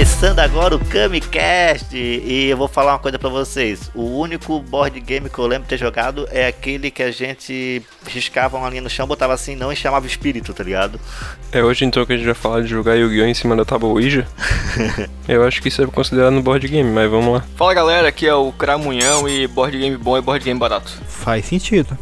Começando agora o Camicast e eu vou falar uma coisa para vocês. O único board game que eu lembro de ter jogado é aquele que a gente riscava uma linha no chão, botava assim não e chamava espírito, tá ligado? É hoje então que a gente vai falar de jogar Yu-Gi-Oh! em cima da tábua Ouija. eu acho que isso é considerado um board game, mas vamos lá. Fala galera, aqui é o Cramunhão e board game bom é board game barato. Faz sentido.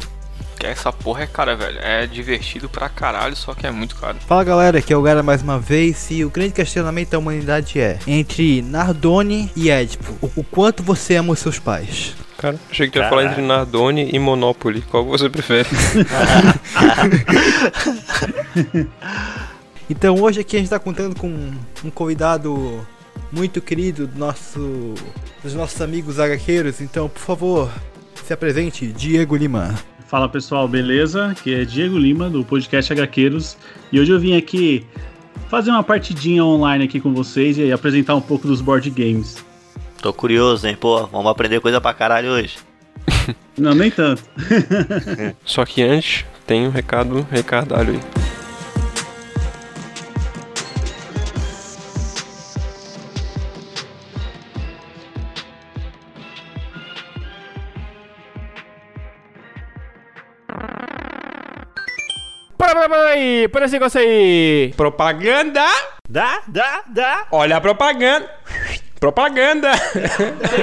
Que essa porra é cara, velho. É divertido pra caralho, só que é muito caro. Fala galera, aqui é o Gara mais uma vez e o grande questionamento da humanidade é entre Nardone e Édipo, o, o quanto você ama os seus pais? Cara, achei que tu ia falar entre Nardone e Monopoly. Qual você prefere? Então hoje aqui a gente tá contando com um convidado muito querido do nosso, dos nossos amigos HQeiros, então por favor, se apresente, Diego Lima. Fala pessoal, beleza? Aqui é Diego Lima do podcast HQueiros e hoje eu vim aqui fazer uma partidinha online aqui com vocês e apresentar um pouco dos board games. Tô curioso, hein? Pô, vamos aprender coisa pra caralho hoje. Não, nem tanto. Só que antes, tem um recado recardalho aí. Para, para, para aí! Para esse negócio aí! Propaganda! Dá, dá, dá. Olha a propaganda! Propaganda!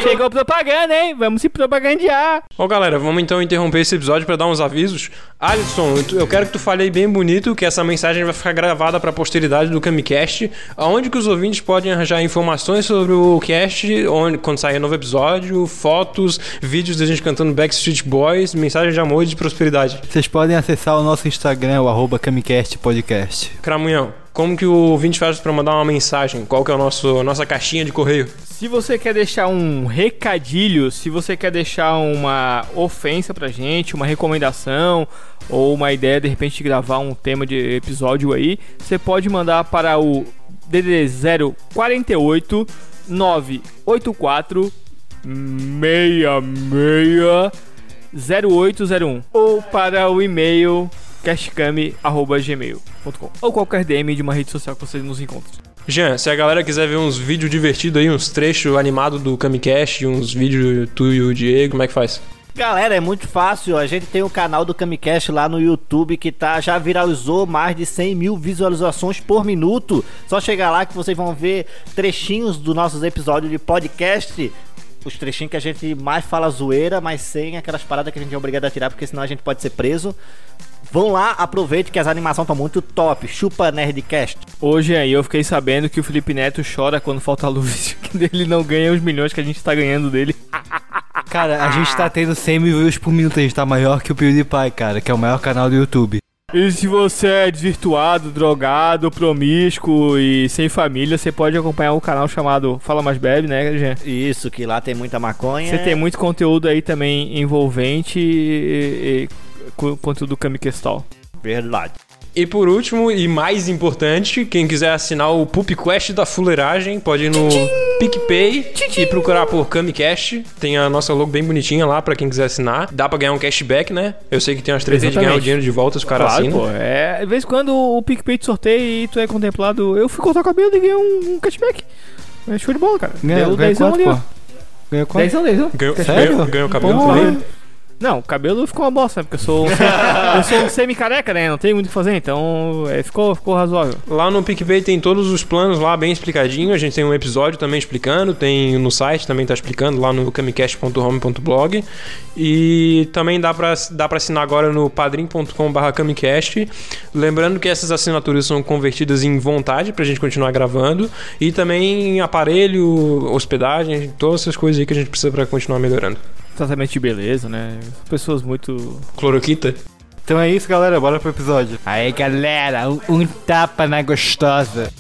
Chegou propaganda, hein? Vamos se propagandear! Ô galera, vamos então interromper esse episódio para dar uns avisos. Alisson, eu- eu quero que tu fale aí bem bonito que essa mensagem vai ficar gravada para a posteridade do Camicast, aonde que os ouvintes podem arranjar informações sobre o cast, onde, quando sair novo episódio, fotos, vídeos da gente cantando Backstreet Boys, mensagem de amor e de prosperidade. Vocês podem acessar o nosso Instagram, o arroba Camicast Podcast. Cramunhão, como que o ouvinte faz para mandar uma mensagem? Qual que é a nosso, nossa caixinha de correio? Se você quer deixar um recadilho, se você quer deixar uma ofensa pra gente, uma recomendação ou uma ideia de repente de gravar um tema de episódio aí, você pode mandar para o DDD 048 984 66 0801 ou para o e-mail castcam@gmail.com ou qualquer DM de uma rede social que vocês nos encontrem. Jean, se a galera quiser ver uns vídeos divertidos aí, uns trechos animados do Camicast, uns vídeos tu e o Diego, como é que faz? Galera, é muito fácil. A gente tem um canal do Camicast lá no YouTube que tá, já viralizou mais de 100 mil visualizações por minuto. Só chegar lá que vocês vão ver trechinhos dos nossos episódios de podcast. Os trechinhos que a gente mais fala zoeira, mas sem aquelas paradas que a gente é obrigado a tirar, porque senão a gente pode ser preso. Vão lá, aproveite que as animações estão muito top. Chupa Nerdcast. Hoje aí eu fiquei sabendo que o Felipe Neto chora quando falta luz, que ele não ganha os milhões que a gente tá ganhando dele. Cara, a gente tá tendo 100 mil views por minuto, a gente tá maior que o PewDiePie, cara, que é o maior canal do YouTube. E se você é desvirtuado, drogado, promíscuo e sem família, você pode acompanhar o canal chamado Fala Mais Bebe, né, Jean? Isso, que lá tem muita maconha. Você tem muito conteúdo aí também envolvente e, e co- conteúdo Kamikestal. Verdade. E por último, e mais importante, quem quiser assinar o Pup Quest da Fuleiragem, pode ir no PicPay e procurar por Camicast. Tem a nossa logo bem bonitinha lá pra quem quiser assinar. Dá pra ganhar um cashback, né? Eu sei que tem umas três vezes de ganhar o dinheiro de volta, os caras Claro, assinam. pô. É, de vez em quando o PicPay te sorteia e tu é contemplado. Eu fui cortar o cabelo e ganhei um, um cashback. É show de bola, cara. Ganhou, Deu ganhou dezão quanto, ali, ó. Ganhou quanto? Dezão, dezão. Ganhou, Sério? ganhou, ganhou o cabelo Porra. também? Não, o cabelo ficou uma bosta, né? Porque eu sou, eu sou um semi-careca, né? Não tem muito o que fazer, então é, ficou, ficou razoável. Lá no PicPay tem todos os planos lá bem explicadinho. A gente tem um episódio também explicando, tem no site também tá explicando lá no camicast.home.blog. E também dá pra, dá pra assinar agora no padrim.com.br camicast. Lembrando que essas assinaturas são convertidas em vontade pra gente continuar gravando. E também em aparelho, hospedagem, todas essas coisas aí que a gente precisa pra continuar melhorando. Tratamento de beleza, né? Pessoas muito. Cloroquita. Então é isso, galera, bora pro episódio. Aí, galera, um, um tapa na gostosa.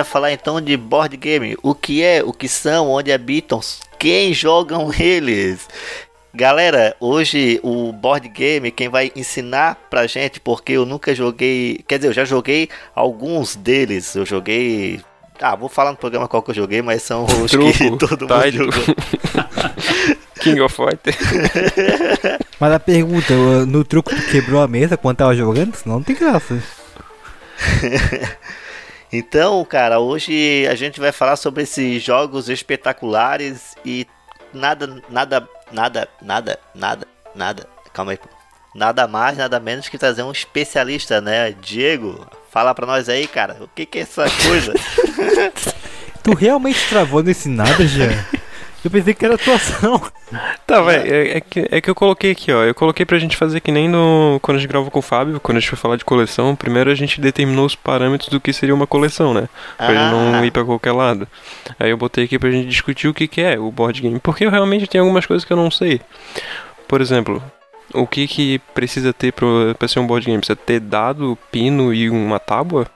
Vai falar então de board game. O que é, o que são, onde habitam, quem jogam eles. Galera, hoje o board game, quem vai ensinar pra gente, porque eu nunca joguei. Quer dizer, eu já joguei alguns deles. Eu joguei. Ah, vou falar no programa qual que eu joguei, mas são os Truco, que todo mundo jogou. King of Fighter. Mas a pergunta, no truco tu quebrou a mesa quando tava jogando? Senão não tem graça. Então, cara, hoje a gente vai falar sobre esses jogos espetaculares e nada, nada, nada, nada, nada, nada. Calma aí. pô. Nada mais, nada menos que trazer um especialista, né? Diego, fala pra nós aí, cara, o que que é essa coisa? Tu realmente travou nesse nada, Jean? Eu pensei que era atuação. Tá, velho, é, é que, é que eu coloquei aqui, ó. Eu coloquei pra gente fazer que nem no. Quando a gente gravou com o Fábio, quando a gente foi falar de coleção, primeiro a gente determinou os parâmetros do que seria uma coleção, né? Pra ele não Ah. ir pra qualquer lado. Aí eu botei aqui pra gente discutir o que, que é o board game. Porque eu realmente tenho algumas coisas que eu não sei. Por exemplo, o que que precisa ter pro, pra ser um board game? Precisa ter dado, pino e uma tábua?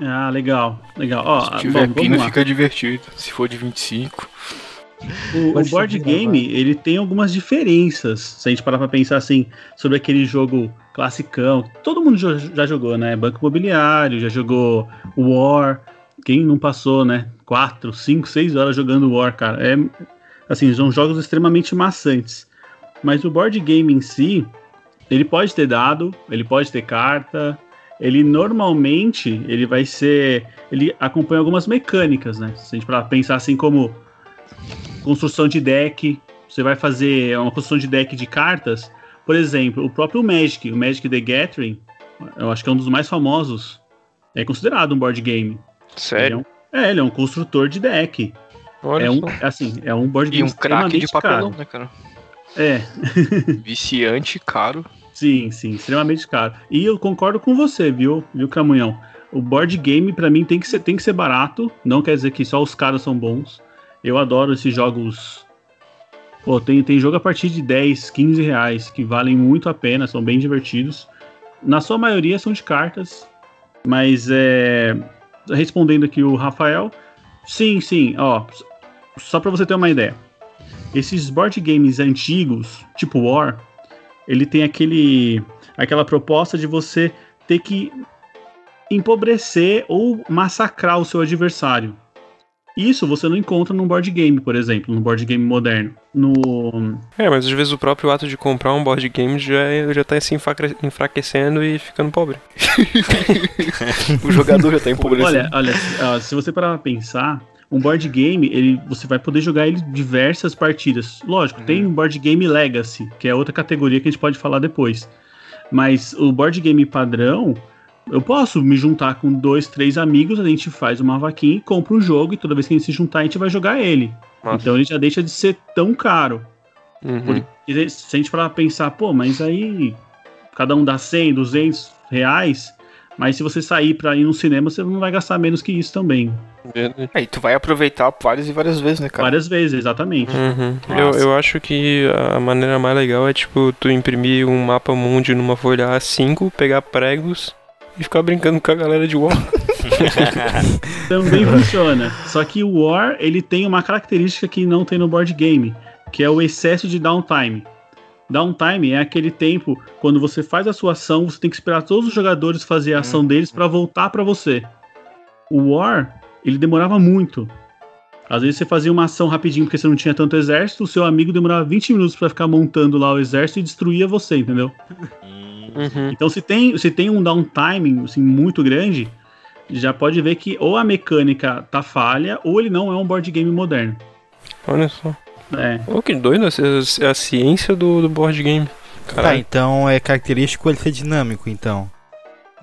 Ah, legal, legal. Ó, Se tiver bom, pino, fica divertido. Se for de 25. O, o board game, ele tem algumas diferenças. Se a gente parar pra pensar assim, sobre aquele jogo classicão, todo mundo já jogou, né? Banco Imobiliário, já jogou War. Quem não passou, né? 4, 5, 6 horas jogando War, cara. É, assim, são jogos extremamente maçantes. Mas o board game em si, ele pode ter dado, ele pode ter carta. Ele normalmente, ele vai ser... Ele acompanha algumas mecânicas, né? Se a gente parar pra pensar assim como construção de deck. Você vai fazer uma construção de deck de cartas. Por exemplo, o próprio Magic, o Magic the Gathering, eu acho que é um dos mais famosos. É considerado um board game. Sério? Ele é, um, é, ele é um construtor de deck. Olha É um, só. assim, é um board E game um craque de papelão, caro. né, cara? É, Viciante, caro. sim, sim, extremamente caro. E eu concordo com você, viu, viu, Camunhão? O board game pra mim tem que ser tem que ser barato. Não quer dizer que só os caras são bons. Eu adoro esses jogos. Pô, tem, tem jogo a partir de 10, 15 reais que valem muito a pena, são bem divertidos. Na sua maioria são de cartas, mas é. Respondendo aqui o Rafael, sim, sim, ó. Só pra você ter uma ideia. Esses board games antigos, tipo War, ele tem aquele aquela proposta de você ter que empobrecer ou massacrar o seu adversário. Isso você não encontra num board game, por exemplo, num board game moderno. No É, mas às vezes o próprio ato de comprar um board game já, é- já tá se enfraque- enfraquecendo e ficando pobre. O jogador já tá empobrecendo. Olha, olha, se você parar pra pensar, um board game, ele, você vai poder jogar ele diversas partidas. Lógico, tem um board game Legacy, que é outra categoria que a gente pode falar depois. Mas o board game padrão, eu posso me juntar com dois, três amigos, a gente faz uma vaquinha e compra um jogo, e toda vez que a gente se juntar, a gente vai jogar ele. Nossa. Então ele já deixa de ser tão caro. Uhum. Porque se a gente parar pra pensar, pô, mas aí cada um dá 100, 200 reais, mas se você sair pra ir no cinema, você não vai gastar menos que isso também. Aí tu vai aproveitar várias e várias vezes, né, cara? Várias vezes, exatamente. Uhum. Eu, eu acho que a maneira mais legal é tipo tu imprimir um mapa mundi numa folha A5, pegar pregos e ficar brincando com a galera de War. Também funciona. Só que o War, ele tem uma característica que não tem no board game, que é o excesso de downtime. Downtime é aquele tempo quando você faz a sua ação, você tem que esperar todos os jogadores fazer a ação deles pra voltar pra você. O War, ele demorava muito. Às vezes você fazia uma ação rapidinho porque você não tinha tanto exército, o seu amigo demorava 20 minutos pra ficar montando lá o exército e destruía você, entendeu? Uhum. Então, se tem, se tem um downtime assim, muito grande, já pode ver que ou a mecânica tá falha, ou ele não é um board game moderno. Olha só. É. Ô, que doido, é a ciência do, do board game. Tá, Caralho. então é característico ele ser dinâmico, então.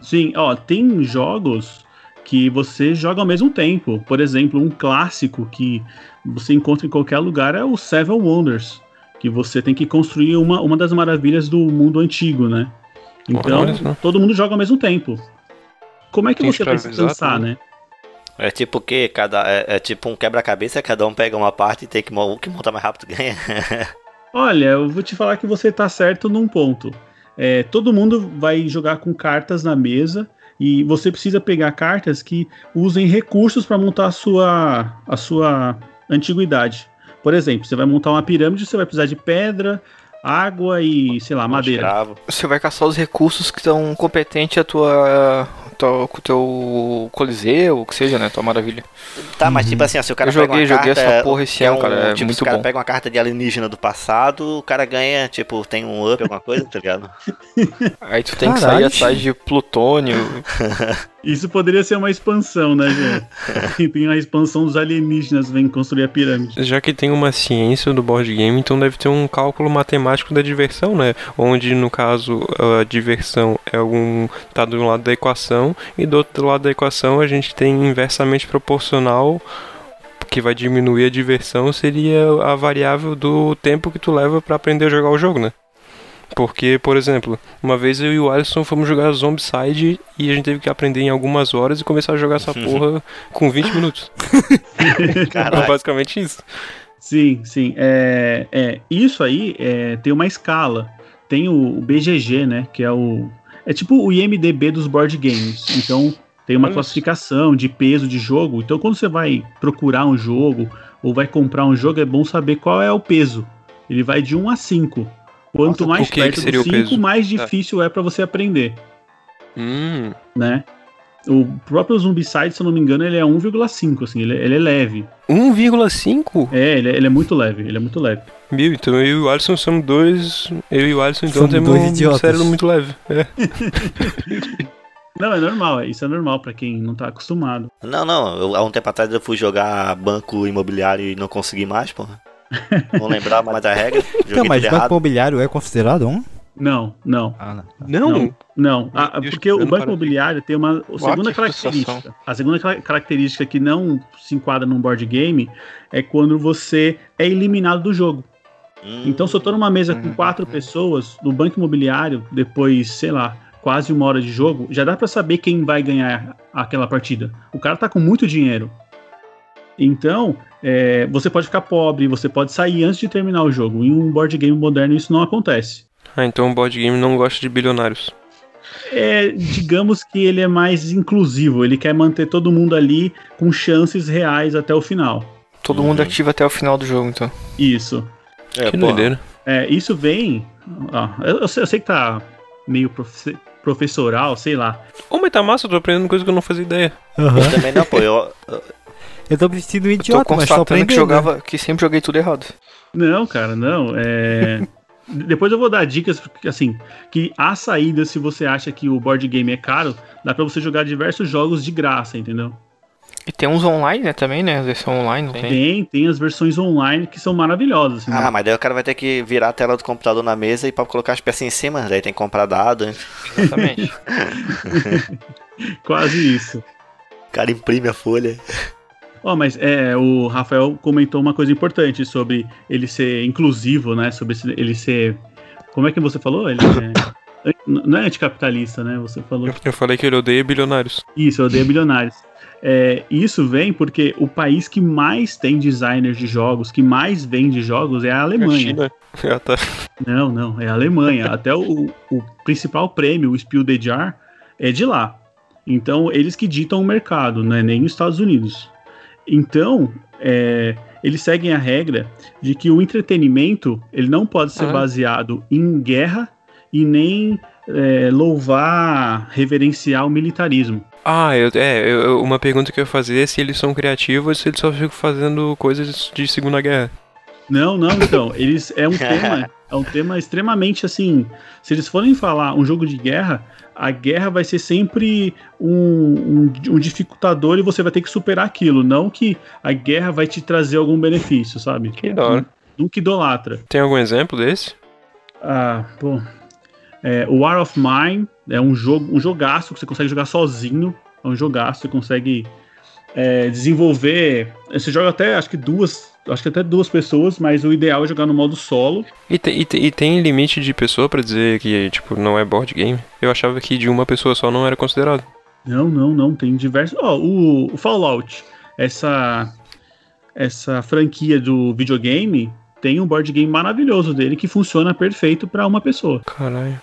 Sim, ó, tem jogos que você joga ao mesmo tempo. Por exemplo, um clássico que você encontra em qualquer lugar é o Seven Wonders, que você tem que construir uma, uma das maravilhas do mundo antigo, né? Então, Olha só. todo mundo joga ao mesmo tempo. Como é que Tem você vai se cansar, né? né? É tipo o quê? Cada, é, é tipo um quebra-cabeça, cada um pega uma parte e tem que o que monta mais rápido ganha. Olha, eu vou te falar que você tá certo num ponto. É, todo mundo vai jogar com cartas na mesa E você precisa pegar cartas que usem recursos para montar a sua, a sua antiguidade. Por exemplo, você vai montar uma pirâmide, você vai precisar de pedra, água e, sei lá, madeira. Escravo. Você vai caçar os recursos que estão competentes à tua, tua, com o teu coliseu, o que seja, né? Tua maravilha. Tá, mas tipo assim, ó, se o cara Eu pega joguei- uma joguei carta, essa porra esse que é ano, um, cara, é tipo, muito se o cara bom. pega uma carta de alienígena do passado, o cara ganha, tipo, tem um up, alguma coisa, tá ligado? Aí tu tem que Caralho, sair atrás de plutônio. Isso poderia ser uma expansão, né, gente? Tem a expansão dos alienígenas vem construir a pirâmide. Já que tem uma ciência do board game, então deve ter um cálculo matemático da diversão, né? Onde, no caso, a diversão é um tá do lado da equação e do outro lado da equação a gente tem inversamente proporcional que vai diminuir a diversão seria a variável do tempo que tu leva pra aprender a jogar o jogo, né? Porque, por exemplo, uma vez eu e o Alisson fomos jogar Zombicide e a gente teve que aprender em algumas horas e começar a jogar essa porra com 20 minutos. É Caralho. basicamente isso. Sim, sim. É, é, isso aí é, tem uma escala. Tem o, o BGG, né? Que é o. É tipo o IMDB dos board games. Então tem uma Olha classificação de peso de jogo. Então quando você vai procurar um jogo ou vai comprar um jogo, é bom saber qual é o peso. Ele vai de 1 a 5. Quanto Nossa, mais que perto que seria do o 5, peso? mais Tá. difícil é para você aprender, Hum, né? O próprio Zombicide, se eu não me engano, ele é 1,5, assim, ele, ele é leve. 1,5? É, ele é, ele é muito leve, ele é muito leve. Mil, então eu e o Alisson somos dois. Eu e o Alisson então Somos temos dois um idiotas. cérebro muito leve. É. Não, é normal, isso é normal pra quem não tá acostumado. Não, não, eu, há um tempo atrás eu fui jogar banco imobiliário e não consegui mais, porra. Não lembrava mais da regra. Então, mas banco errado. imobiliário é considerado um? Não, não. Ah, não. Não, Não. Não, Ah, porque o banco imobiliário tem uma a segunda característica. A segunda ca- característica que não se enquadra num board game é quando você é eliminado do jogo. Hum, Então, se eu tô numa mesa com Uhum. quatro pessoas, no banco imobiliário, depois, sei lá, quase uma hora de jogo, já dá pra saber quem vai ganhar aquela partida. O cara tá com muito dinheiro. Então, é, você pode ficar pobre, você pode sair antes de terminar o jogo. Em um board game moderno, isso não acontece. Ah, então o board game não gosta de bilionários. É, digamos que ele é mais inclusivo, ele quer manter todo mundo ali com chances reais até o final. Todo mundo ativo até o final do jogo, então. Isso. é, que doideira. É, isso vem. ó, eu, eu sei, eu sei que tá meio profe- professoral, sei lá. Ô, mas tá massa, eu tô aprendendo coisa que eu não fazia ideia. Aham. Eu também não, pô. Eu, Eu tô me sentindo um Eu tô idiota, mas tô constatando aprendendo. que jogava, que sempre joguei tudo errado. Não, cara, não. É. Depois eu vou dar dicas, porque, assim, que a saída, se você acha que o board game é caro, dá pra você jogar diversos jogos de graça, entendeu? E tem uns online, né, também, né? Versão online, não tem? Tem, tem as versões online que são maravilhosas. assim, Ah, mas daí o cara vai ter que virar a tela do computador na mesa e pra colocar as peças em cima, daí tem que comprar dado. hein? Exatamente. Quase isso. O cara imprime a folha. Ó, mas é, o Rafael comentou uma coisa importante sobre ele ser inclusivo, né? Sobre ele ser. Como é que você falou? Ele é. Não é anticapitalista, né? Você falou. Eu falei que ele odeia bilionários. Isso, eu odeio bilionários. É, isso vem porque o país que mais tem designers de jogos, que mais vende jogos, é a Alemanha. China. Ah, tá. Não, não, é a Alemanha. Até o, o principal prêmio, o Spiel des Jahres, é de lá. Então, eles que ditam o mercado, não é nem os Estados Unidos. Então, é, eles seguem a regra de que o entretenimento ele não pode ser Ah. baseado em guerra e nem é, louvar, reverenciar o militarismo. Ah, eu, é, eu- uma pergunta que eu ia fazer é se eles são criativos ou se eles só ficam fazendo coisas de Segunda Guerra. Não, não, então. Eles é um tema, é um tema extremamente assim. Se eles forem falar um jogo de guerra, a guerra vai ser sempre um, um, um dificultador e você vai ter que superar aquilo. Não que a guerra vai te trazer algum benefício, sabe? Que da hora. Nunca idolatra. Tem algum exemplo desse? Ah, pô. É, o War of Mine é um jogo, um jogaço que você consegue jogar sozinho. É um jogaço, você consegue é, desenvolver. Você joga até, acho que duas, acho que até duas pessoas, mas o ideal é jogar no modo solo. E, te- e te- e tem limite de pessoa pra dizer que, tipo, não é board game? Eu achava que de uma pessoa só não era considerado. Não, não, não. Tem diversos. Ó, o, o Fallout, essa, essa franquia do videogame, tem um board game maravilhoso dele que funciona perfeito pra uma pessoa. Caralho.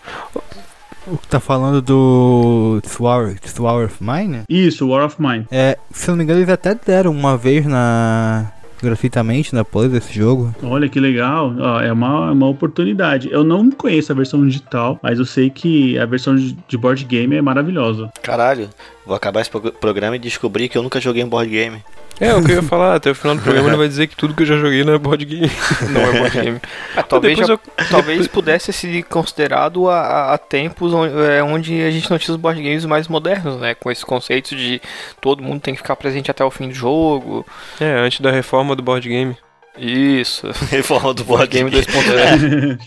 O que tá falando do Tower, Tower of Mine? Isso, War of Mine. É, se eu não me engano, eles até deram uma vez na. Gratuitamente na Plus esse jogo. Olha que legal, Ó, é uma, uma oportunidade. Eu não conheço a versão digital, mas eu sei que a versão de board game é maravilhosa. Caralho, vou acabar esse pro- programa e descobrir que eu nunca joguei um board game. É, o que eu ia falar, até o final do programa ele vai dizer que tudo que eu já joguei não é board game. Não é board game. Ah, talvez, já- talvez pudesse ser considerado a, a- tempos onde, é, onde a gente não tinha os board games mais modernos, né? Com esse conceito de todo mundo tem que ficar presente até o fim do jogo. É, antes da reforma do board game. Isso. Reforma do Board game game. 2.0.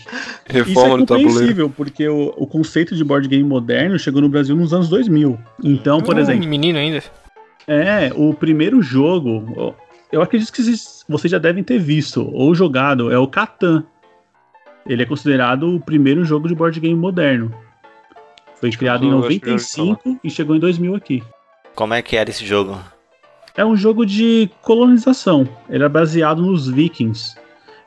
Reforma Isso é do tabuleiro. compreensível, porque o, o conceito de board game moderno chegou no Brasil nos anos 2000. Então, por Um exemplo, menino ainda. É, o primeiro jogo, eu acredito que vocês, já devem ter visto ou jogado, é o Catan. Ele é considerado o primeiro jogo de board game moderno. Foi criado em eu- acho que eu já ouvi 95 e chegou em 2000 aqui. Como é que era esse jogo? É um jogo de colonização. Ele é baseado nos vikings.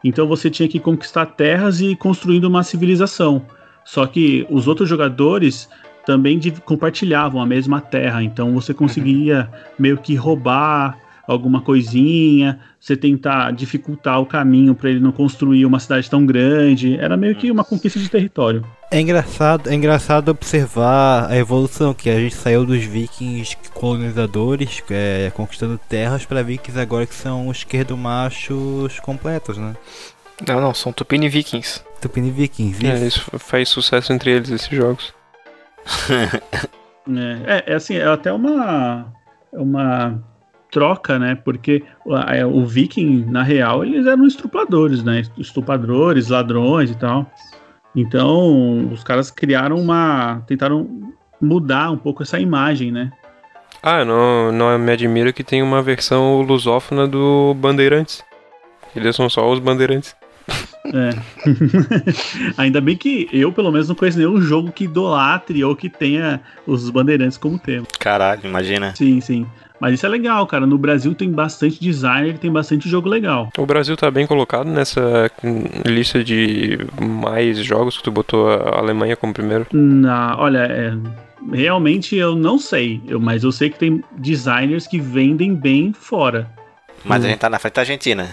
Então você tinha que conquistar terras e ir construindo uma civilização. Só que os outros jogadores também div- compartilhavam a mesma terra. Então você conseguia meio que roubar alguma coisinha, você tentar dificultar o caminho para ele não construir uma cidade tão grande. Era meio que uma conquista de território. É engraçado, é engraçado observar a evolução que a gente saiu dos vikings colonizadores, é, conquistando terras, para vikings agora que são os esquerdomachos completos, né? Não, não, são Tupini Vikings. Tupini vikings, É, isso. isso faz sucesso entre eles, esses jogos. É, é, é assim, é até uma, uma troca, né? Porque o, é, o viking, na real, eles eram estupradores, né? Estupradores, ladrões e tal. Então, os caras criaram uma. tentaram mudar um pouco essa imagem, né? Ah, não, não me admira que tem uma versão lusófona do Bandeirantes. Eles são só os Bandeirantes. É. Ainda bem que eu, pelo menos, não conheço nenhum jogo que idolatre ou que tenha os bandeirantes como tema. Caralho, imagina. Sim, sim. Mas isso é legal, cara. No Brasil tem bastante designer, tem bastante jogo legal. O Brasil tá bem colocado nessa hum, lista de mais jogos que tu botou a Alemanha como primeiro. Na, olha, é, realmente eu não sei, eu, mas eu sei que tem designers que vendem bem fora. Mas a gente tá na frente da Argentina.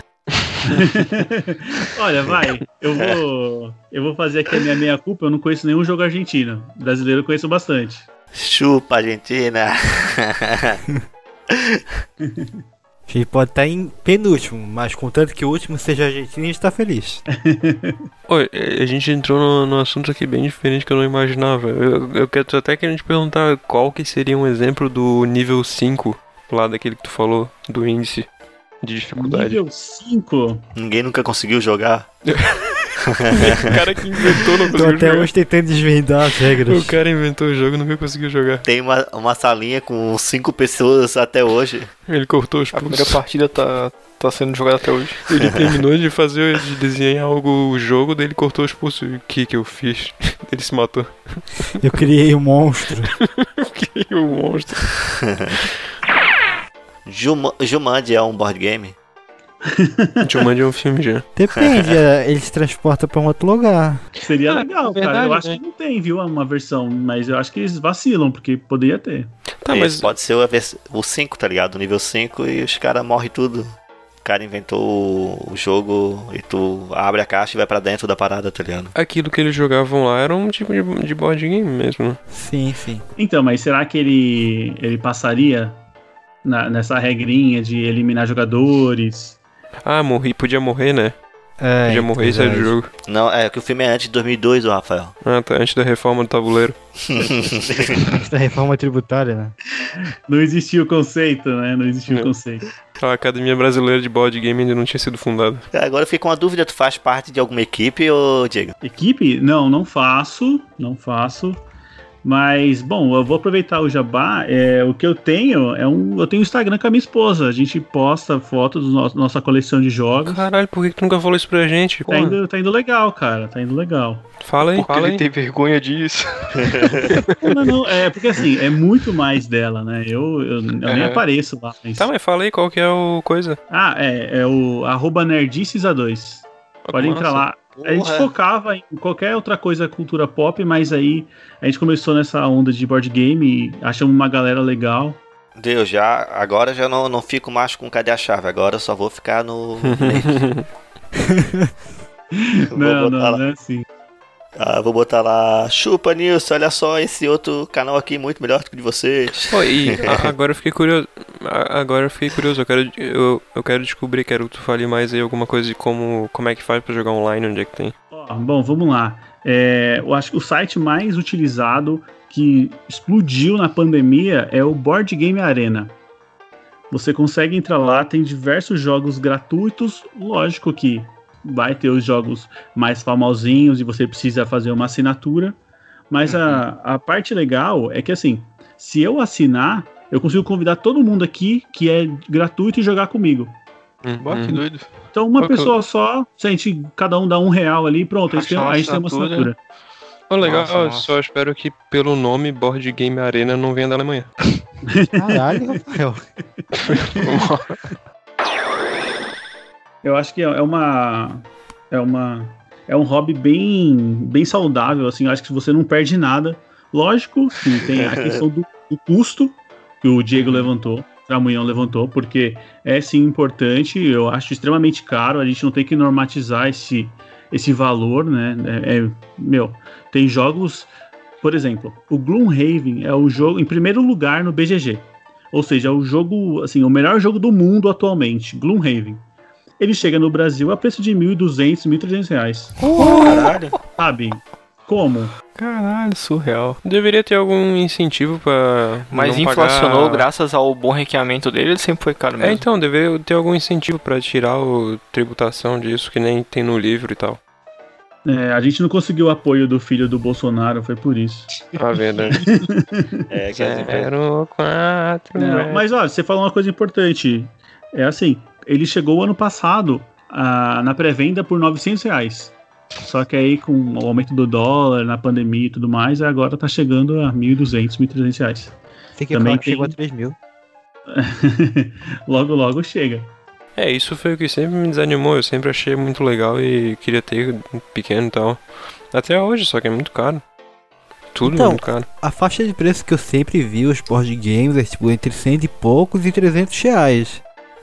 olha, vai, eu vou, eu vou fazer aqui a minha meia culpa. Eu não conheço nenhum jogo argentino. Brasileiro eu conheço bastante. Chupa, Argentina. A gente pode estar em penúltimo, mas contanto que o último seja argentino, a gente tá feliz. Oi, a gente entrou num, num assunto aqui bem diferente que eu não imaginava. Eu, eu quero até querendo te perguntar qual que seria um exemplo do nível 5, lá daquele que tu falou, do índice de dificuldade. Nível 5. Ninguém nunca conseguiu jogar. O cara que inventou não Tô conseguiu até jogar. hoje tentando desvendar as regras. O cara inventou o jogo e nunca conseguiu jogar. Tem uma, uma salinha com cinco pessoas até hoje. Ele cortou os A primeira pulsos. partida tá, tá sendo jogada até hoje. Ele terminou de fazer, de desenhar algo, o jogo, daí ele cortou os pulsos. O que que eu fiz? Ele se matou. Eu criei um monstro. Que o monstro. Juma- Jumanji é um board game? Jumanji é um filme já. Depende, é, ele se transporta pra um outro lugar. Seria Ah, legal, cara. verdade, Eu acho né? que não tem, viu, uma versão, mas eu acho que eles vacilam, porque poderia ter. Tá, Esse mas pode ser o, vers- o 5, tá ligado? O nível 5 e os caras morrem tudo. O cara inventou o- jogo e tu abre a caixa e vai pra dentro da parada, tá ligado? aquilo que eles jogavam lá era um tipo de, de board game mesmo, né? Sim, sim. Então, mas será que ele, ele passaria na- nessa regrinha de eliminar jogadores? Ah, morri, podia morrer, né? É, Podia morrer e sair do jogo. Não, é que o filme é antes de 2002, ô Rafael. Ah, tá, antes da reforma do tabuleiro. Antes da reforma tributária, né? Não existia o conceito, né? Não existia Não. o conceito. A Academia Brasileira de Board Game ainda não tinha sido fundada. Agora fica uma dúvida, tu faz parte de alguma equipe, ô Diego? Equipe? Não, não faço. Não faço. Mas, bom, eu vou aproveitar o jabá. É, o que eu tenho é um. Eu tenho um Instagram com a minha esposa. A gente posta fotos da nossa, nossa coleção de jogos. Caralho, por que que tu nunca falou isso pra gente? Tá indo, tá indo legal, cara. Tá indo legal. Fala aí, Porque fala ele aí. tem vergonha disso. Não, não, é porque assim, é muito mais dela, né? Eu, eu, eu nem É. apareço lá. mas- Tá, mas fala aí qual que é o coisa. Ah, é, é o arroba nerdices a 2. Pode entrar lá. A gente Porra. focava em qualquer outra coisa cultura pop, mas aí a gente começou nessa onda de board game e achamos uma galera legal. Deus, já, agora já não, não fico mais com cadê a chave, agora eu só vou ficar no. Não, não, lá. não é assim. Ah, vou botar lá. Chupa, Nilson, olha só esse outro canal aqui muito melhor do que o de vocês. Pô, e a- agora eu fiquei curioso. a- Agora eu fiquei curioso. Eu quero, eu, eu quero descobrir, quero que tu fale mais aí alguma coisa de como, como é que faz pra jogar online, onde é que tem. Bom, vamos lá. É, eu acho que o site mais utilizado que explodiu na pandemia é o Board Game Arena. Você consegue entrar lá, tem diversos jogos gratuitos. Lógico que vai ter os jogos mais famosinhos e você precisa fazer uma assinatura. Mas a, a parte legal é que assim, se eu assinar, eu consigo convidar todo mundo aqui que é gratuito e jogar comigo. Boa, que Uhum. doido. Então uma eu- pessoa só, se a gente cada um dá um real ali, pronto, a gente, tem, a gente tem uma assinatura. Ô, legal, Nossa, eu nossa. só espero que pelo nome Board Game Arena não venha da Alemanha. Caralho, Rafael. Eu acho que é é uma é uma é um hobby bem bem saudável assim, eu acho que você não perde nada. Lógico que tem a questão do, do custo que o Diego levantou, Tramunhão levantou, porque é sim importante, eu acho extremamente caro, a gente não tem que normatizar esse esse valor, né? É, é- meu, tem jogos, por exemplo, o Gloomhaven é o jogo em primeiro lugar no BGG. Ou seja, é o jogo, assim, o melhor jogo do mundo atualmente, Gloomhaven. Ele chega no Brasil a preço de 1.200, 1.300 reais. Caralho. Sabe? Como? Caralho, surreal. Deveria ter algum incentivo pra. Mas não inflacionou pagar... graças ao bom ranqueamento dele, ele sempre foi caro É, mesmo. então, deveria ter algum incentivo pra tirar a tributação disso, que nem tem no livro e tal. É, a gente não conseguiu o apoio do filho do Bolsonaro, foi por isso. Ah, verdade. É, que as empresas- Zero, quatro, Não, é. mas olha, você falou uma coisa importante. É assim, ele chegou ano passado ah, na pré-venda por 900 reais. Só que aí com o aumento do dólar, na pandemia e tudo mais, agora tá chegando a 1.200, 1.300 reais. Tem que Também que chegou a tem- 3 mil. logo, logo chega. É, isso foi o que sempre me desanimou. Eu sempre achei muito legal e queria ter um pequeno e tal. Até hoje, só que é muito caro. Tudo Então, é muito caro. A faixa de preço que eu sempre vi os board games é tipo entre 100 e poucos e 300 reais.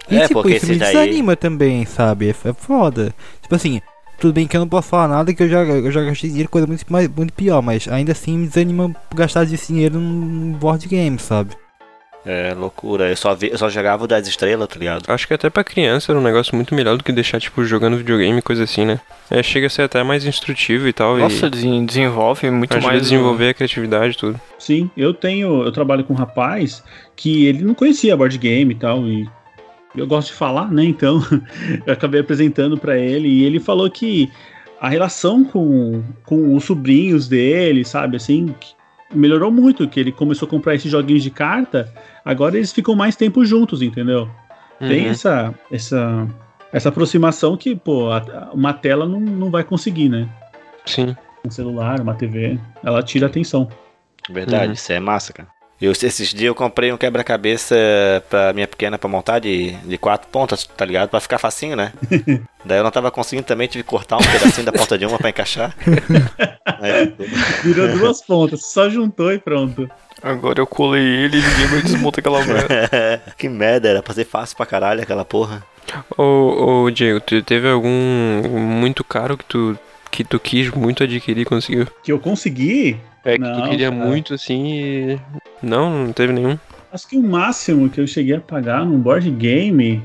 E É, tipo, isso me daí- desanima também, sabe? É, é foda. Tipo assim, tudo bem que eu não posso falar nada que eu já, eu já gastei dinheiro coisa muito, mais, muito pior, mas ainda assim me desanima gastar esse dinheiro num board game, sabe? É loucura. Eu só, vi, eu só jogava o das estrelas, tá ligado? Acho que até pra criança era um negócio muito melhor do que deixar, tipo, jogando videogame e coisa assim, né? É, chega a ser até mais instrutivo e tal. Nossa, e desen- desenvolve muito ajuda a mais. desenvolver a criatividade e tudo. Sim, eu tenho. Eu trabalho com um rapaz que ele não conhecia board game e tal, e eu gosto de falar, né? Então eu acabei apresentando pra ele e ele falou que a relação com, com os sobrinhos dele, sabe, assim, melhorou muito, que ele começou a comprar esses joguinhos de carta, agora eles ficam mais tempo juntos, entendeu? Tem Uhum. essa, essa, essa aproximação que, pô, a- uma tela não, não vai conseguir, né? Sim. Um celular, uma TV, ela tira a atenção. Verdade, Uhum. isso é massa, cara. Eu, esses dias eu comprei um quebra-cabeça pra minha pequena pra montar de, de quatro pontas, tá ligado? Pra ficar facinho, né? Daí eu não tava conseguindo também, tive que cortar um pedacinho da ponta de uma pra encaixar. Aí, Virou duas pontas, só juntou e pronto. Agora eu colei ele e ninguém mais desmonta aquela merda. que merda, era pra ser fácil pra caralho aquela porra. Ô, ô, Diego, tu teve algum muito caro que tu, que tu quis muito adquirir e conseguiu? Que eu consegui, É que Não, tu queria cara. muito assim e. Não, não teve nenhum. acho que o máximo que eu cheguei a pagar num board game,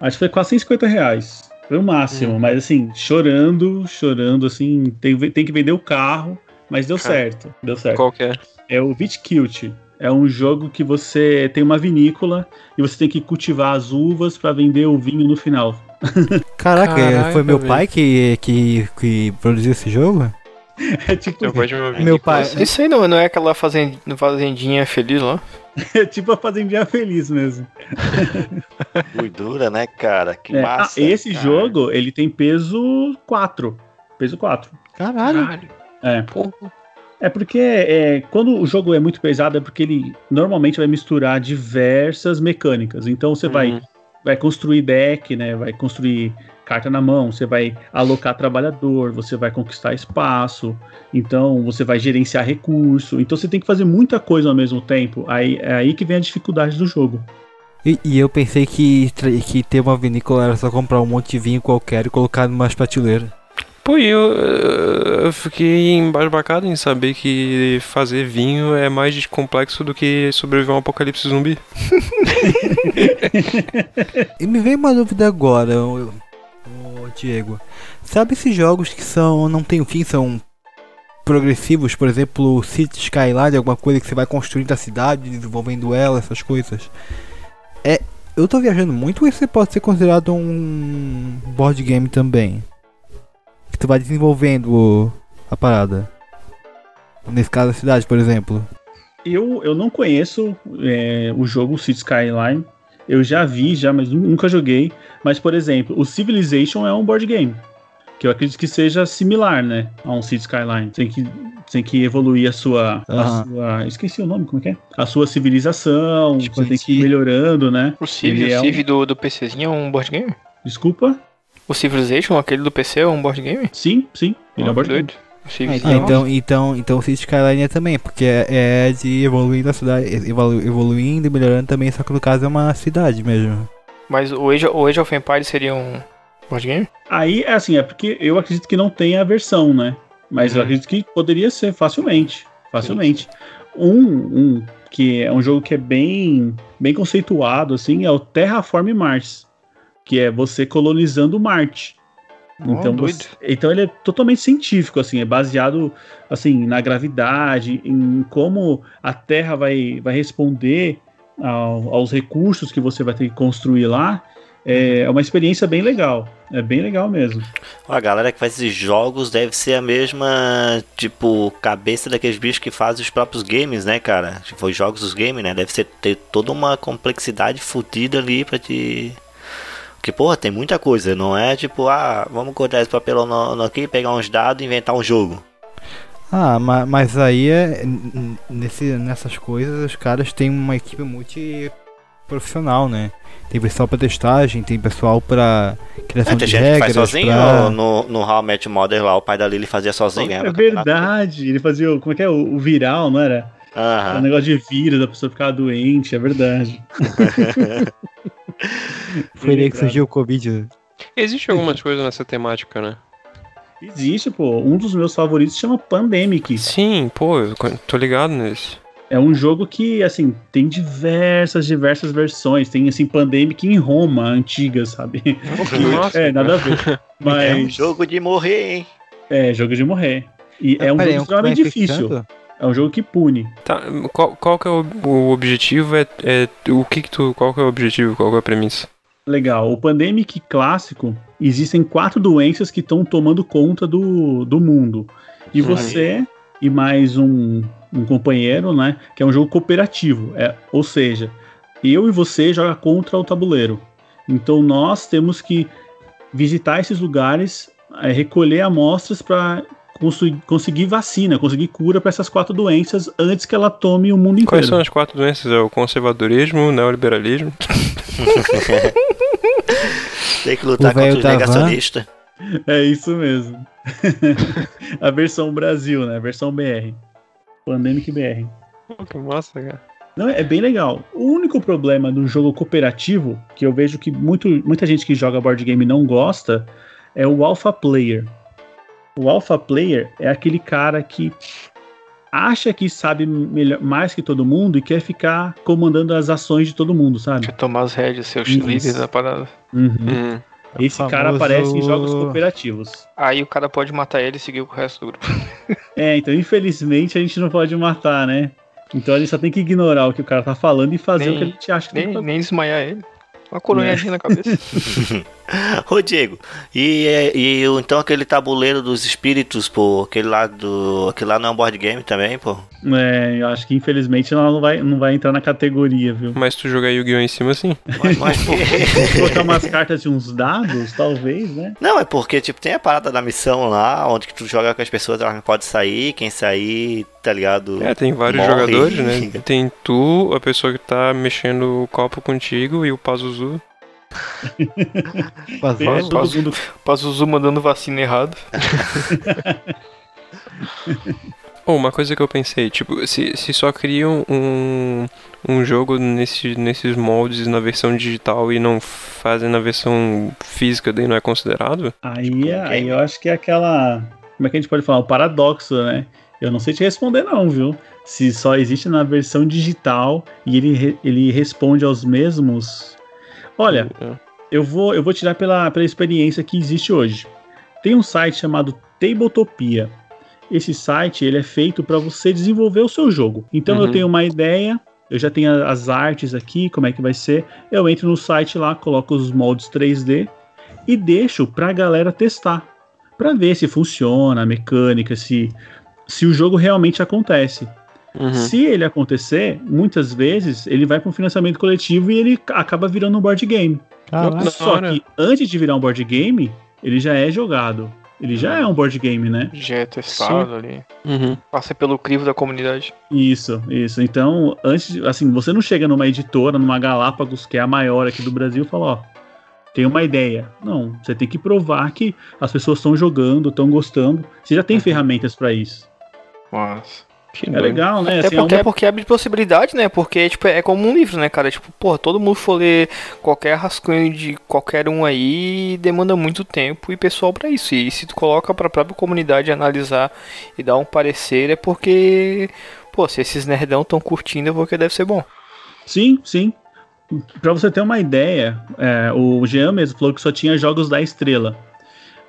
acho que foi quase 150 reais. Foi o máximo, mas assim, chorando, chorando, assim, tem, tem que vender o carro, mas deu Cara. certo, deu certo. Qual que é? É o Viticulture. É um jogo que você tem uma vinícola e você tem que cultivar as uvas pra vender o vinho no final. Caraca, Caraca, foi meu pai que, que, que produziu esse jogo? É tipo, Teu pai de uma Meu pai. Isso aí não, não é aquela fazend... fazendinha feliz lá? é tipo a Fazendinha Feliz mesmo. Gordura, né, cara? Que É, massa. ah, esse cara. jogo, ele tem peso 4. Peso 4. Caralho. É. Porra. É porque é, quando o jogo é muito pesado, é porque ele normalmente vai misturar diversas mecânicas. Então você vai, Uhum. vai construir deck, né? Vai construir carta na mão, você vai alocar trabalhador, você vai conquistar espaço, então você vai gerenciar recurso. Então você tem que fazer muita coisa ao mesmo tempo. Aí é aí que vem a dificuldade do jogo. E, e eu pensei que, que ter uma vinícola era só comprar um monte de vinho qualquer e colocar numa prateleira. Pô, e eu, eu fiquei embasbacado em saber que fazer vinho é mais complexo do que sobreviver a um apocalipse zumbi. E me veio uma dúvida agora, Diego. Sabe esses jogos que são não tem fim, são progressivos, por exemplo, City Skyline, alguma coisa que você vai construindo a cidade, desenvolvendo ela, essas coisas. É, eu tô viajando muito isso pode ser considerado um board game também? Que tu vai desenvolvendo a parada. Nesse caso a cidade, por exemplo. Eu, eu não conheço é, o jogo City Skyline. Eu já vi, já, mas nu- nunca joguei. Mas, por exemplo, o Civilization é um board game. Que eu acredito que seja similar, né? A um City Skyline. Tem que, tem que evoluir a sua, a Aham. sua. Esqueci o nome, como é que é? A sua civilização. Tipo, você tem que ir melhorando, né? O Civ, Ele é o um- Civ do, do PCzinho é um board game? Desculpa? O Civilization, aquele do PC, é um board game? Sim, sim. Ele é um board game. doido. O Ah, então, então, então, então o City Skyline é também, porque é, é de evoluir na cidade, evolu- evoluindo e melhorando também, só que no caso é uma cidade mesmo. Mas o Age, o Age of Empires seria um board game? Aí, é assim, é porque eu acredito que não tem a versão, né? Mas eu Uhum. acredito que poderia ser facilmente. Facilmente. Um, um que é um jogo que é bem, bem conceituado, assim, é o Terraform Mars. Que é você colonizando Marte. Então, doido. você- então ele é totalmente científico, assim, é baseado assim na gravidade, em como a Terra vai, vai responder ao- aos recursos que você vai ter que construir lá. É, é uma experiência bem legal, é bem legal mesmo. A galera que faz esses jogos deve ser a mesma, tipo, cabeça daqueles bichos que fazem os próprios games, né, cara? Tipo, os jogos dos games, né? Deve ser, ter toda uma complexidade fodida ali pra te. Porque, porra, tem muita coisa. Não é tipo, ah, vamos cortar esse no aqui, pegar uns dados e inventar um jogo. Ah, ma- mas aí é. Nesse, nessas coisas os caras têm uma equipe multi profissional, né? Tem pessoal pra testagem, tem pessoal pra criação É, tem de gente que regras, faz sozinho pra... no, no How I Met Mother lá, o pai da Lily fazia sozinho. É campeonato. verdade, ele fazia, o- como é que é, o, o viral, não era? O Aham. negócio de vírus, da pessoa ficar doente, é verdade. Foi daí que surgiu o Covid. né? Existe algumas coisas nessa temática, né? Existe, pô, um dos meus favoritos chama Pandemic. Sim, pô, eu tô ligado nesse. É um jogo que, assim, tem diversas, diversas versões. Tem, assim, Pandemic em Roma, antiga, sabe? Nossa, é, nada a ver. É um Mas jogo de morrer, hein? é jogo de morrer. E é um jogo um extremamente é difícil. tanto? É um jogo que pune. Tá, qual, qual que é o, o objetivo? É, é o que que tu, qual que é o objetivo? Qual que é a premissa? Legal. O Pandemic clássico, existem quatro doenças que estão tomando conta do, do mundo. E você e mais um, um companheiro, né? Que é um jogo cooperativo. É, ou seja, eu e você joga contra o tabuleiro. Então nós temos que visitar esses lugares, é, recolher amostras para conseguir vacina, conseguir cura para essas quatro doenças antes que ela tome o mundo Quais são inteiro. as quatro doenças? É o conservadorismo, o neoliberalismo? Tem que lutar O contra os van. negacionistas. É isso mesmo. a versão Brasil, né? A versão BR. Pandemic BR. Pô, que massa, cara. Não, é bem legal. O único problema do jogo cooperativo, que eu vejo que muito, muita gente que joga board game não gosta, é o alpha player. O alpha player é aquele cara que acha que sabe melhor, mais que todo mundo e quer ficar comandando as ações de todo mundo, sabe? Quer tomar as rédeas, ser Isso. líderes da parada. Uhum. Hum. Esse O cara famoso- aparece em jogos cooperativos. Aí o cara pode matar ele e seguir com o resto do grupo. É, então infelizmente a gente não pode matar, né? Então a gente só tem que ignorar o que o cara tá falando e fazer Nem- o que a gente acha que tem que Nem, fazer. nem desmaiar ele. Uma coronhadinha na cabeça. Ô Diego, e, e então aquele tabuleiro dos espíritos, pô, aquele lá do. Aquele lá não é um board game também, pô. É, eu acho que infelizmente ela não vai, não vai entrar na categoria, viu? Mas tu jogar Yu-Gi-Oh! em cima, sim. Mas, mas? Colocar umas cartas de uns dados, talvez, né? Não, é porque, tipo, tem a parada da missão lá, onde que tu joga com as pessoas, ela não pode sair, quem sair, tá ligado? É, tem vários Morre. jogadores, né? Tem tu, a pessoa que tá mexendo o copo contigo e o Pazuzu. Todo mundo Pazuzu mandando vacina errado. Oh, uma coisa que eu pensei, tipo, se, se só criam um, um jogo nesse, nesses moldes na versão digital e não fazem na versão física, daí não é considerado? Aí, é- aí eu acho que é aquela. Como é que a gente pode falar? O paradoxo, né? Eu não sei te responder, não, viu? Se só existe na versão digital e ele, ele responde aos mesmos. Olha, É. eu vou, eu vou tirar pela, pela experiência que existe hoje. Tem um site chamado Tabletopia. Esse site ele é feito para você desenvolver o seu jogo. Então eu Uhum. tenho uma ideia, eu já tenho a- as artes aqui, como é que vai ser. Eu entro no site lá, coloco os moldes 3D e deixo pra galera testar, Pra ver se funciona a mecânica, se se o jogo realmente acontece. Uhum. Se ele acontecer, muitas vezes ele vai para um financiamento coletivo e ele acaba virando um board game. Só que antes de virar um board game, ele já é jogado. Ele já é um board game, né? Já é testado ali. Uhum. Passa pelo crivo da comunidade. Isso, isso. Então, antes, de- assim, você não chega numa editora, numa Galápagos, que é a maior aqui do Brasil, e fala, ó, tem uma ideia. Não, você tem que provar que as pessoas estão jogando, estão gostando. Você já tem ferramentas para isso. Mas. Que É doido. legal, né? Até Assim, é porque, uma- porque abre possibilidade, né? Porque, tipo, é como um livro, né, cara? Tipo, porra, todo mundo for ler qualquer rascunho de qualquer um aí demanda muito tempo e pessoal pra isso. E se tu coloca pra própria comunidade analisar e dar um parecer, é porque, pô, se esses nerdão tão curtindo, é porque deve ser bom. Sim, sim. Pra você ter uma ideia, é, o Jean mesmo falou que só tinha jogos da estrela.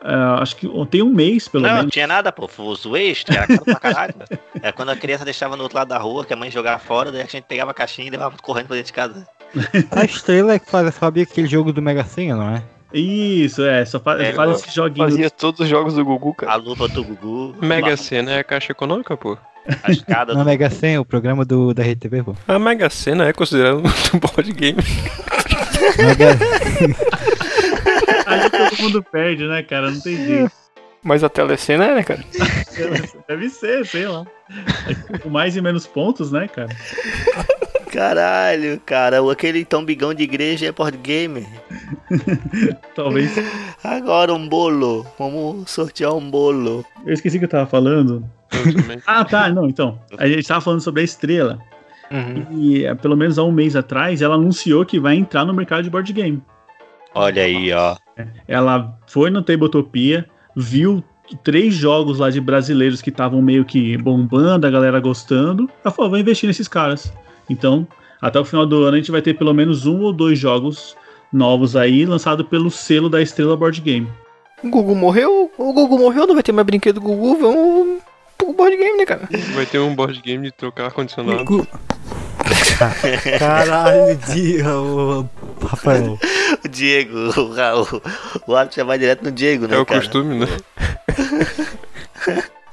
É, acho que tem um mês, pelo Não, não menos. tinha nada, pô. Foi os que era caro pra caralho. É quando a criança deixava no outro lado da rua, que a mãe jogava fora, daí a gente pegava a caixinha e levava correndo pra dentro de casa. A estrela é que faz, sabia aquele jogo do Mega Senha, não é? Isso, é, só fa É, faz esse joguinho. Fazia todos os jogos do Gugu, cara. A luva do Gugu. Mega Sena é a caixa econômica, pô. A escada Na do... Mega Senha, o programa do, da RTV, pô. A Mega Sena é considerado um board game. Mega... Aí todo mundo perde, né, cara? Não tem jeito. Mas a telecena é, né, cara? Deve ser, sei lá. É Com mais e menos pontos, né, cara? Caralho, cara. o- Aquele tombigão de igreja é board game. Talvez. Agora um bolo. Vamos sortear um bolo. Eu esqueci o que eu tava falando. Eu. Ah, tá, não, então. A gente tava falando sobre a estrela. Uhum. E é, pelo menos há um mês atrás, ela anunciou que vai entrar no mercado de board game. Olha aí, ó. Ela foi no Tabletopia, viu três jogos lá de brasileiros que estavam meio que bombando, a galera gostando. Ela falou, vou investir nesses caras. Então, até o final do ano a gente vai ter pelo menos um ou dois jogos novos aí, lançado pelo selo da Estrela Board Game. O Gugu morreu? O Gugu morreu, não vai ter mais brinquedo Gugu, vamos pro board game, né, cara? Vai ter um board game de trocar ar-condicionado. Caralho, dia, o Rafael. O Diego, o Raul. O árbitro já vai direto no Diego, né, É o cara? costume, né?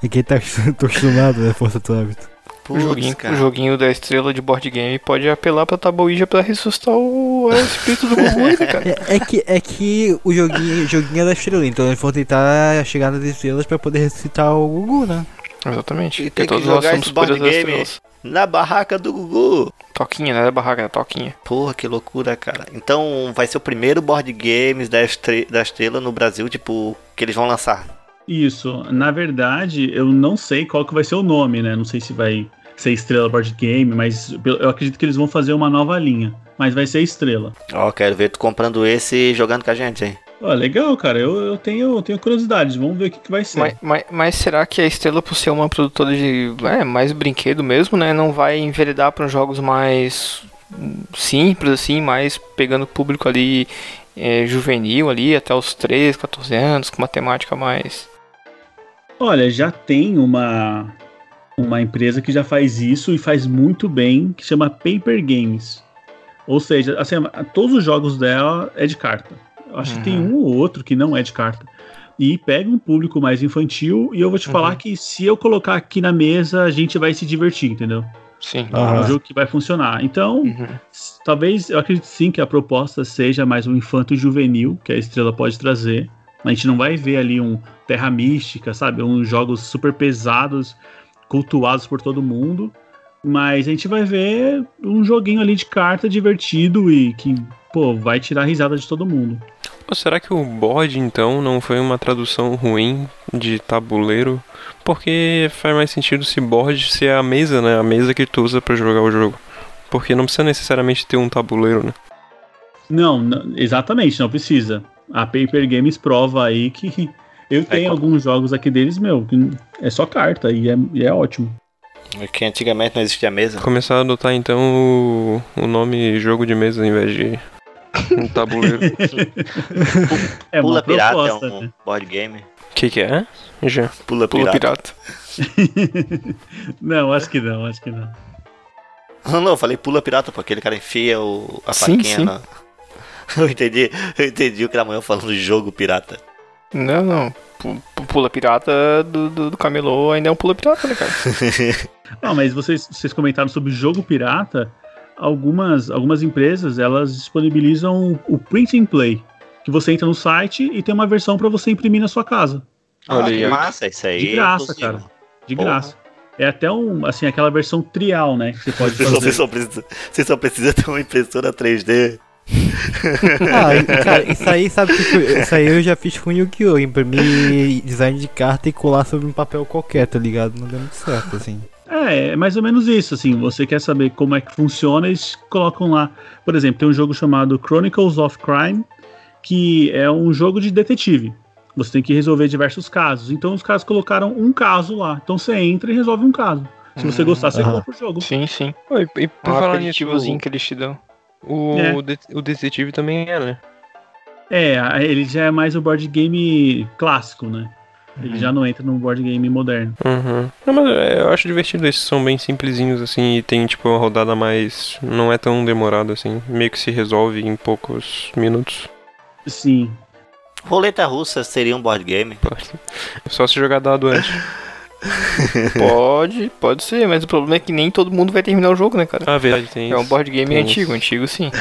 E quem tá acostumado, né? Força do hábito. O Putz, joguinho, cara. o joguinho da estrela de board game pode apelar pra Taboija pra ressuscitar o, o espírito do Gugu, né, cara? É, é que, é que o joguinho, joguinho é da estrela, então eles vão tentar chegar nas estrelas pra poder ressuscitar o Gugu, né? Exatamente. E tem que jogar esse board game na barraca do Gugu. Toquinha, né? Da barraca, né? Toquinha. Porra, que loucura, cara. Então vai ser o primeiro board games da, estre da Estrela no Brasil, tipo, que eles vão lançar. Isso, na verdade, eu não sei qual que vai ser o nome, né? Não sei se vai ser Estrela Board Game, mas eu acredito que eles vão fazer uma nova linha. Mas vai ser Estrela. Ó, quero ver tu comprando esse e jogando com a gente, hein? Ó, legal, cara. Eu, eu tenho, eu tenho curiosidade. Vamos ver o que, que vai ser. Mas, mas, mas será que a Estrela, por ser uma produtora de é, mais brinquedo mesmo, né? Não vai enveredar para jogos mais simples, assim, mais pegando público ali é, juvenil ali, até os 13, 14 anos, com uma temática mais. Olha, já tem uma, uma empresa que já faz isso e faz muito bem, que chama Paper Games. Ou seja, assim, todos os jogos dela é de carta. Acho que tem um ou outro que não é de carta. E pega um público mais infantil e eu vou te falar que se eu colocar aqui na mesa, a gente vai se divertir, entendeu? Sim. É um jogo que vai funcionar. Então, Uhum. talvez, eu acredito sim que a proposta seja mais um infanto juvenil, que a estrela pode trazer. A gente não vai ver ali um Terra Mística, sabe? Uns jogos super pesados, cultuados por todo mundo. Mas a gente vai ver um joguinho ali de carta divertido e que, pô, vai tirar a risada de todo mundo. Pô, será que o board então não foi uma tradução ruim de tabuleiro? Porque faz mais sentido se board ser a mesa, né? A mesa que tu usa pra jogar o jogo. Porque não precisa necessariamente ter um tabuleiro, né? Não, não- exatamente, não precisa. A Paper Games prova aí que eu tenho como- alguns jogos aqui deles, meu, que é só carta e é, e é ótimo. Que antigamente não existia mesa. Começar a adotar então o, o nome jogo de mesa em vez de um tabuleiro. É Pula uma Pirata proposta, é um né? board game. O que, que é? Já. Pula, Pula Pirata. pirata. não, acho que não, acho que não. Não, não, eu falei pula pirata, porque aquele cara enfia o, a Sim, faquinha sim. na. Eu entendi, eu entendi o que era amanhã falando de jogo pirata. Não, não. Pu- pu- Pula pirata do, do, do camelô ainda é um pula pirata, né, cara? Não, mas vocês, vocês comentaram sobre jogo pirata. Algumas, algumas empresas elas disponibilizam o print and play, que você entra no site e tem uma versão para você imprimir na sua casa, Olha ah, que massa, isso aí. De graça, exclusivo. cara. de Porra. graça. É até um, assim, aquela versão trial, né? Que você pode só, você, fazer. só precisa, você só precisa ter uma impressora 3D. Ah, cara, isso aí, sabe o que Isso aí eu já fiz com Yu-Gi-Oh! Imprimir design de carta e colar sobre um papel qualquer, tá ligado? Não deu muito certo, assim. É, é mais ou menos isso, assim, você quer saber como é que funciona, eles colocam lá, por exemplo, tem um jogo chamado Chronicles of Crime, que é um jogo de detetive. Você tem que resolver diversos casos. Então os caras colocaram um caso lá. Então você entra e resolve um caso. Se você Hum, gostar, você aham. compra o jogo. Sim, sim. Oi, e por Um falar nisso, que eles te dão. o, É. o, de- o detetive também é, né? É, ele já é mais o board game clássico, né? Ele já não entra num board game moderno. Uhum. Não, mas é, eu acho divertido, esses são bem simplesinhos assim e tem tipo uma rodada mais. não é tão demorada assim, meio que se resolve em poucos minutos. Sim. Roleta russa seria um board game. Só se jogar dado antes. Pode, pode ser, mas o problema é que nem todo mundo vai terminar o jogo, né, cara? Ah, verdade, tem É um board game Tem antigo, isso. antigo sim.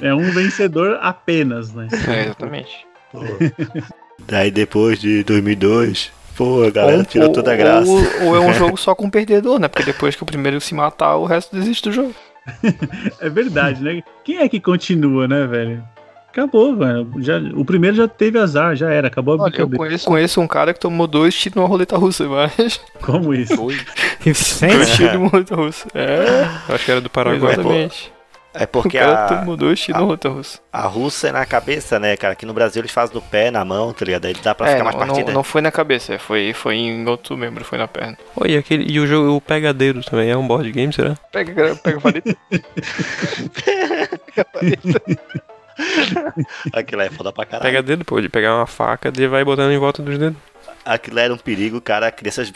É um vencedor apenas, né? É, exatamente. Daí depois de 2002, pô, a galera Ou- tirou ou- toda a graça. Ou, ou é um jogo só com perdedor, né? Porque depois que o primeiro se matar, o resto desiste do jogo. É verdade, né? Quem é que continua, né, velho? Acabou, velho. Já, o primeiro já teve azar, já era. Acabou a Olha, eu conheço, conheço um cara que tomou dois tiros numa roleta russa, mas. Como isso? Dois Sem tiros numa roleta russa. É, Acho que era do Paraguai. exatamente. É O porque cara a, tomou dois tiros a- russa. a russa é na cabeça, né, cara? Aqui no Brasil eles fazem no pé, na mão, tá ligado? Aí dá pra É, ficar mais não, não, partida. não foi na cabeça, foi, foi em outro membro, foi na perna. Oi, e aquele. E o jogo, o pegadeiro também é um board game, será? Pega, pega a vareta. Aquilo aí é foda pra caralho. Pegadeiro, pô, de pegar uma faca e vai botando em volta dos dedos. Aquilo era um perigo, cara. Crianças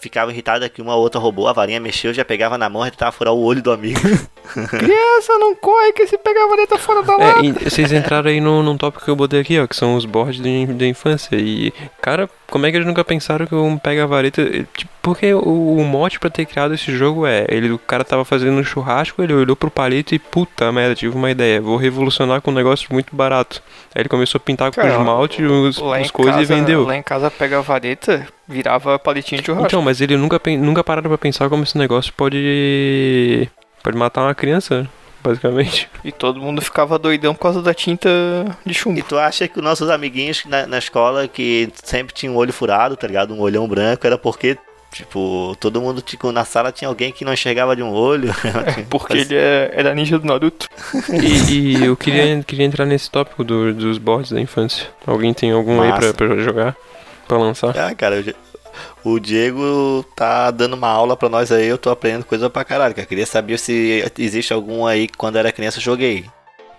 ficavam irritadas que uma ou outra roubou, a varinha mexeu, já pegava na mão e tentava furar o olho do amigo. Criança, não corre que se pegar a vareta fora da lata. É, vocês entraram aí no, num tópico que eu botei aqui, ó, que são os boards de, da infância. E, cara, como é que eles nunca pensaram que um pega-vareta. Tipo, porque o, o mote pra ter criado esse jogo é: ele, o cara tava fazendo um churrasco, ele olhou pro palito e, puta merda, tive uma ideia, vou revolucionar com um negócio muito barato. Aí ele começou a pintar com Cara, esmalte, os, os coisas e vendeu. lá em casa pega a vareta, virava palitinho de churrasco. Então, mas ele nunca, nunca pararam pra pensar como esse negócio pode. pode matar uma criança, basicamente. E todo mundo ficava doidão por causa da tinta de chumbo. E tu acha que os nossos amiguinhos na, na escola que sempre tinha um olho furado, tá ligado? Um olhão branco, era porque, tipo, todo mundo tipo, na sala tinha alguém que não enxergava de um olho. Porque ele é, era ninja do Naruto. E, e eu queria, queria entrar nesse tópico do- dos boards da infância. Alguém tem algum aí pra, Massa. pra jogar? Pra lançar? Ah, cara, o, o Diego tá dando uma aula pra nós aí, eu tô aprendendo coisa pra caralho, cara. Queria saber se existe algum aí que quando era criança eu joguei.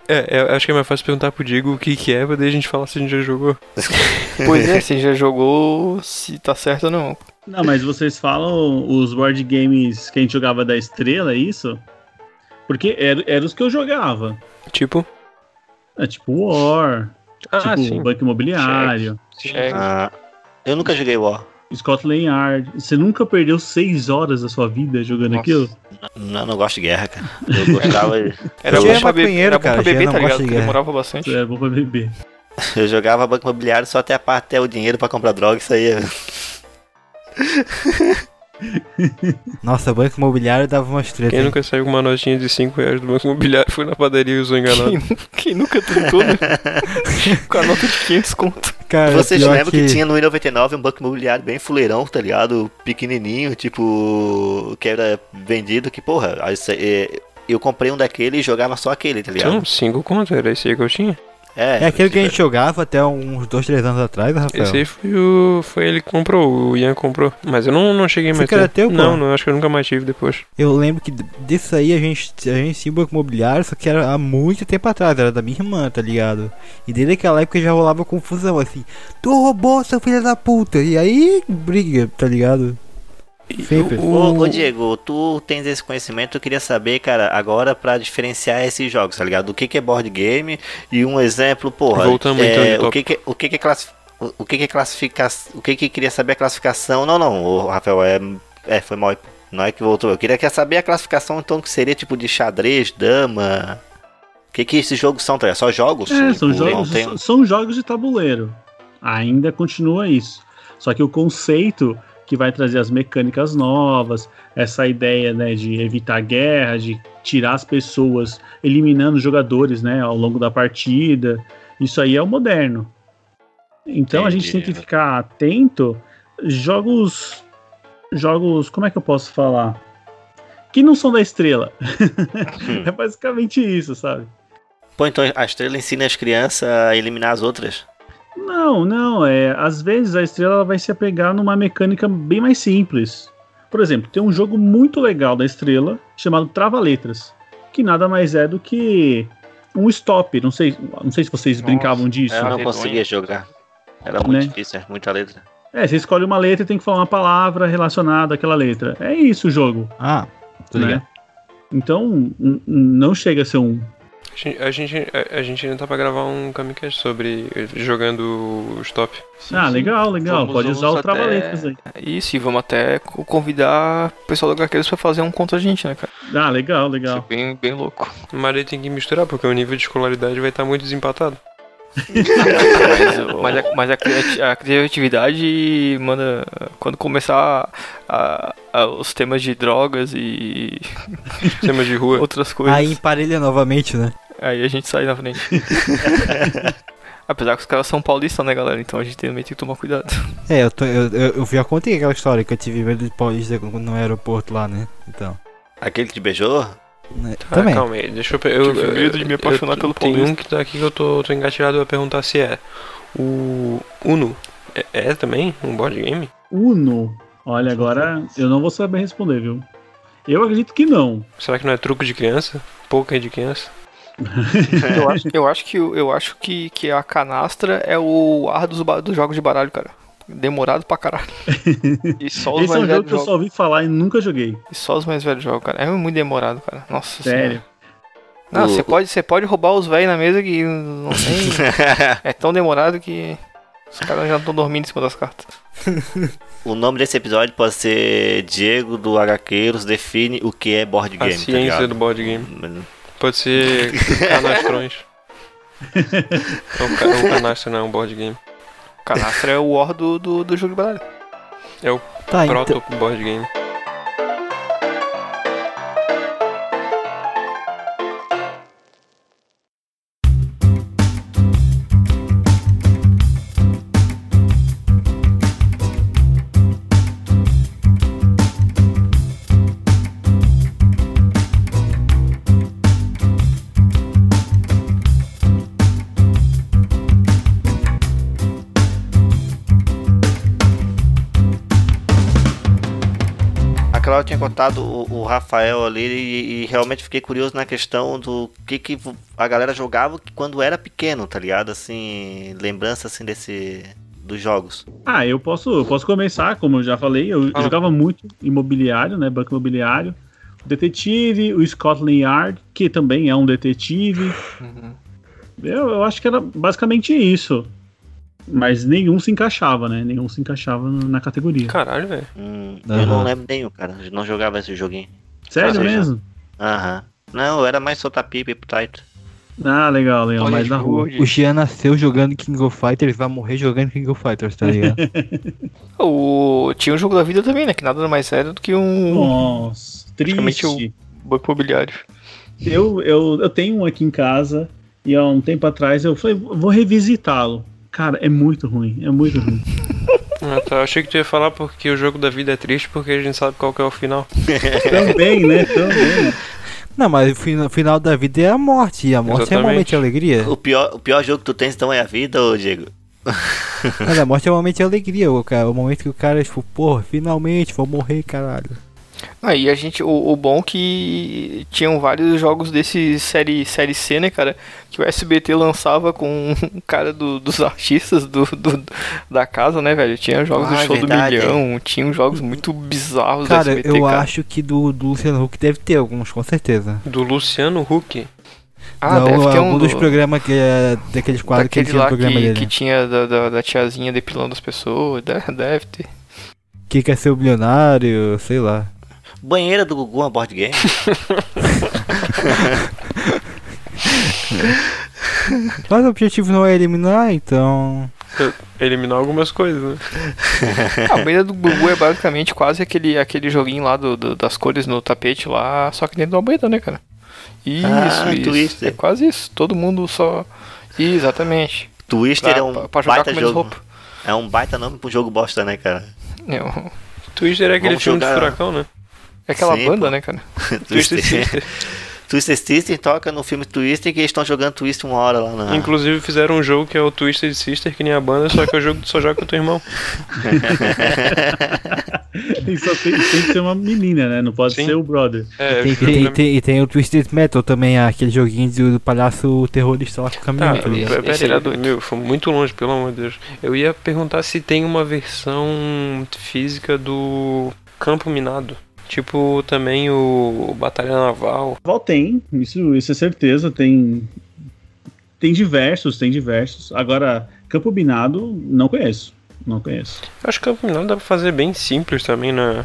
É, eu acho que é mais fácil perguntar pro Diego o que, que é, pra daí a gente falar se a gente já jogou. Pois é, você já jogou se tá certo ou não. Não, mas vocês falam os board games que a gente jogava da estrela, é isso? Porque eram era os que eu jogava. Tipo? É tipo War, Ah, tipo sim. Banco Imobiliário, Cheque. Ah, eu nunca joguei War. Scotland Yard. Você nunca perdeu seis horas da sua vida jogando Nossa. aquilo? Não, não gosto de guerra, cara. Eu gostava. de- Era bom é pra beber, maconheiro, era bom pra beber, não tá ligado? de demorava bastante. Era bom pra beber. Eu jogava Banco Imobiliário só até a parte até o dinheiro pra comprar droga, isso aí. Nossa, banco imobiliário dava umas tretas. Quem hein? nunca saiu com uma notinha de 5 reais do Banco Imobiliário foi na padaria e usou enganado. Quem, quem nunca tentou, né? Com a nota de 500 conto. Cara, Vocês lembram que... tinha no I99 um banco imobiliário bem fuleirão, tá ligado? Pequenininho, tipo, que era vendido, que porra, aí cê- é, eu comprei um daquele e jogava só aquele, tá ligado? Então, 5 conto, era esse aí que eu tinha. É aquele que a gente jogava até uns dois, três anos atrás, Rafael. Esse aí foi, o, foi ele que comprou, o Ian comprou. Mas eu não, não cheguei Esse mais é ter. teu? Não, não, acho que eu nunca mais tive depois. Eu lembro que disso aí a gente, a gente tinha um banco imobiliário, só que era há muito tempo atrás, era da minha irmã, tá ligado? E desde aquela época já rolava confusão, assim, tu roubou, seu filho da puta, e aí briga, tá ligado? Sempre. Ô, ô, Diego, tu tens esse conhecimento, eu queria saber, cara, agora pra diferenciar esses jogos, tá ligado? O que, que é board game e um exemplo, porra. Voltamos, é, então, de o que que, o que que é classificação? O que que é classificação? O que que queria saber a classificação? Não, não, o Rafael, é, é foi mal. Não é que voltou. Eu queria quer saber a classificação, então, que seria tipo de xadrez, dama. O que que esses jogos são, tá ligado? Só jogos? É, são Tipo, jogos, tem- são jogos de tabuleiro. Ainda continua isso. Só que o conceito que vai trazer as mecânicas novas, essa ideia né, de evitar guerra, de tirar as pessoas, eliminando jogadores né, ao longo da partida, isso aí é o moderno. Então a gente tem que Entendi. ficar atento. Jogos. Jogos. Como é que eu posso falar? Que não são da estrela. é basicamente isso, sabe? Pô, então a estrela ensina as crianças a eliminar as outras. Não, não, é, às vezes a estrela ela vai se apegar numa mecânica bem mais simples. Por exemplo, tem um jogo muito legal da estrela chamado Trava Letras, que nada mais é do que um stop. Não sei, não sei se vocês Nossa, brincavam disso. Eu não conseguia jogar. Era muito Né? difícil, é muita letra. É, você escolhe uma letra e tem que falar uma palavra relacionada àquela letra. É isso o jogo. Ah, tô né? ligado. Então, não chega a ser um. A gente, a gente, a, gente ainda tá pra gravar um Kamikaze sobre jogando stop. ah, legal, legal. Vamos- Pode usar vamos o Trava até- aí. Isso, e vamos até co- convidar o pessoal do Gaqueiros pra fazer um contra a gente, né, cara? Ah, legal, Isso legal. é bem, bem louco. Mas aí tem que misturar, porque o nível de escolaridade vai estar muito desempatado. mas, mas a, mas a a criatividade manda. Quando começar a- a- os temas de drogas e Sistema de rua. outras coisas, aí, emparelha novamente, né? A gente sai na frente. Apesar que os caras são paulistas, né, galera? Então a gente também tem que tomar cuidado. É, eu, tô, eu, eu, eu já contei aquela história que eu tive medo de paulista no aeroporto lá, né? Então. Aquele que te beijou? né, Ah, também. calma aí, deixa eu. eu Tive medo de me apaixonar eu- pelo Tem Paulista. um que tá aqui que eu tô, tô engatilhado a perguntar se é. O Uno é, é também um board game? Uno. Olha, agora eu não vou saber responder, viu? Eu acredito que não. Será que não é truco de criança? Poker de criança? Eu acho, eu acho que, eu acho que, que a canastra é o ar dos, dos jogos de baralho, cara. Demorado pra caralho. E só os Esse é mais um jogo que eu só ouvi falar e nunca joguei. E só os mais velhos jogam, cara. É muito demorado, cara. Nossa Sério. senhora. Não, você pode, você pode roubar os velhos na mesa que não tem. é tão demorado que os caras já estão dormindo em cima das cartas. O nome desse episódio pode ser Diego do Araqueiros define o que é board A game, tá ciência ligado? do board game. Pode ser canastrões. Não, um canastro não é um board game. Canastra é o or do, do, do jogo de baralho. É o Tá, então. proto board game. Tinha contado o, o Rafael ali e, e realmente fiquei curioso na questão do que, que a galera jogava quando era pequeno, tá ligado? Assim, lembrança assim desse dos jogos. Ah, eu posso, eu posso começar, como eu já falei, eu Fala. jogava muito imobiliário, né? Banco imobiliário. O detetive, o Scotland Yard, que também é um detetive. Eu, eu acho que era basicamente isso. Mas nenhum se encaixava, né? Nenhum se encaixava na categoria. Caralho, velho. Hum, Aham. Eu não lembro nenhum, cara. Eu não jogava esse joguinho. Sério mesmo? Aham. Não, eu era mais soltar pipa e pro taito. Ah, legal, legal. Olha, Mais na rua. O Jean nasceu jogando King of Fighters, vai morrer jogando King of Fighters, tá ligado? O... Tinha um jogo da vida também, né? Que nada mais era do que um Nossa, triste. banco imobiliário. Eu, eu, eu tenho um aqui em casa e há um tempo atrás eu falei, vou revisitá-lo. Cara, é muito ruim, é muito ruim. Ah, tá. Eu achei que tu ia falar porque o jogo da vida é triste porque a gente sabe qual que é o final. Também, né? Também. Não, mas o fina- final da vida é a morte, e a morte é Exatamente. um momento de alegria. O pior, o pior jogo que tu tens então é a vida, ô Diego? Mas a morte é um momento de alegria, o, cara, o momento que o cara, tipo, porra, finalmente vou morrer, caralho. Aí a gente, o, o bom que tinham vários jogos desse série, série C, né, cara? Que o SBT lançava com um cara do- dos artistas do, do- da casa, né, velho? Tinha jogos Ah, do é show verdade. do milhão, tinha jogos muito bizarros Cara, do SBT, eu cara. acho que do, do Luciano Huck deve ter alguns, com certeza. Do Luciano Huck. Ah, Não, deve ter algum um dos do- programas que é daqueles quadros que tinha lá programa que, dele. que tinha da, da, da tiazinha depilando as pessoas, deve, deve ter. Que quer ser o bilionário, sei lá. Banheira do Gugu, uma board game? Mas o objetivo não é eliminar, então. Eliminar algumas coisas, né? A banheira do Gugu é basicamente quase aquele, aquele joguinho lá do, do- das cores no tapete lá, só que dentro de uma banheira, né, cara? Isso, Ah, isso. Twister. É quase isso. Todo mundo só. Exatamente. Twister Pra, é um pra- pra jogar baita jogo. roupa. É um baita nome pro jogo bosta, né, cara? É, o- Twister é aquele Vamos filme de jogar- furacão, né? É aquela Sim, banda, pô. né, cara? Twister. Sister. Twister Sister toca no filme Twister que eles estão jogando Twister uma hora lá na. Inclusive fizeram um jogo que é o Twisted Sister, que nem a banda, só que é o jogo que tu só joga com o teu irmão. Tem, só tem, tem que ser uma menina, né? Não pode Sim. ser o brother. É, Tem, jogo tem, da- tem- e tem o Twisted Metal também, aquele joguinho do, do palhaço terrorista lá com o Tá, caminhão, tá ligado? pera- pera Esse aí, era doido. meu, foi muito longe, pelo amor de Deus. Eu ia perguntar se tem uma versão física do Campo Minado. Tipo, também o Batalha Naval. Val tem, isso, isso é certeza. Tem. Tem diversos, tem diversos. Agora, Campo Binado, não conheço. Não conheço. Eu acho que Campo Minado dá pra fazer bem simples também, né?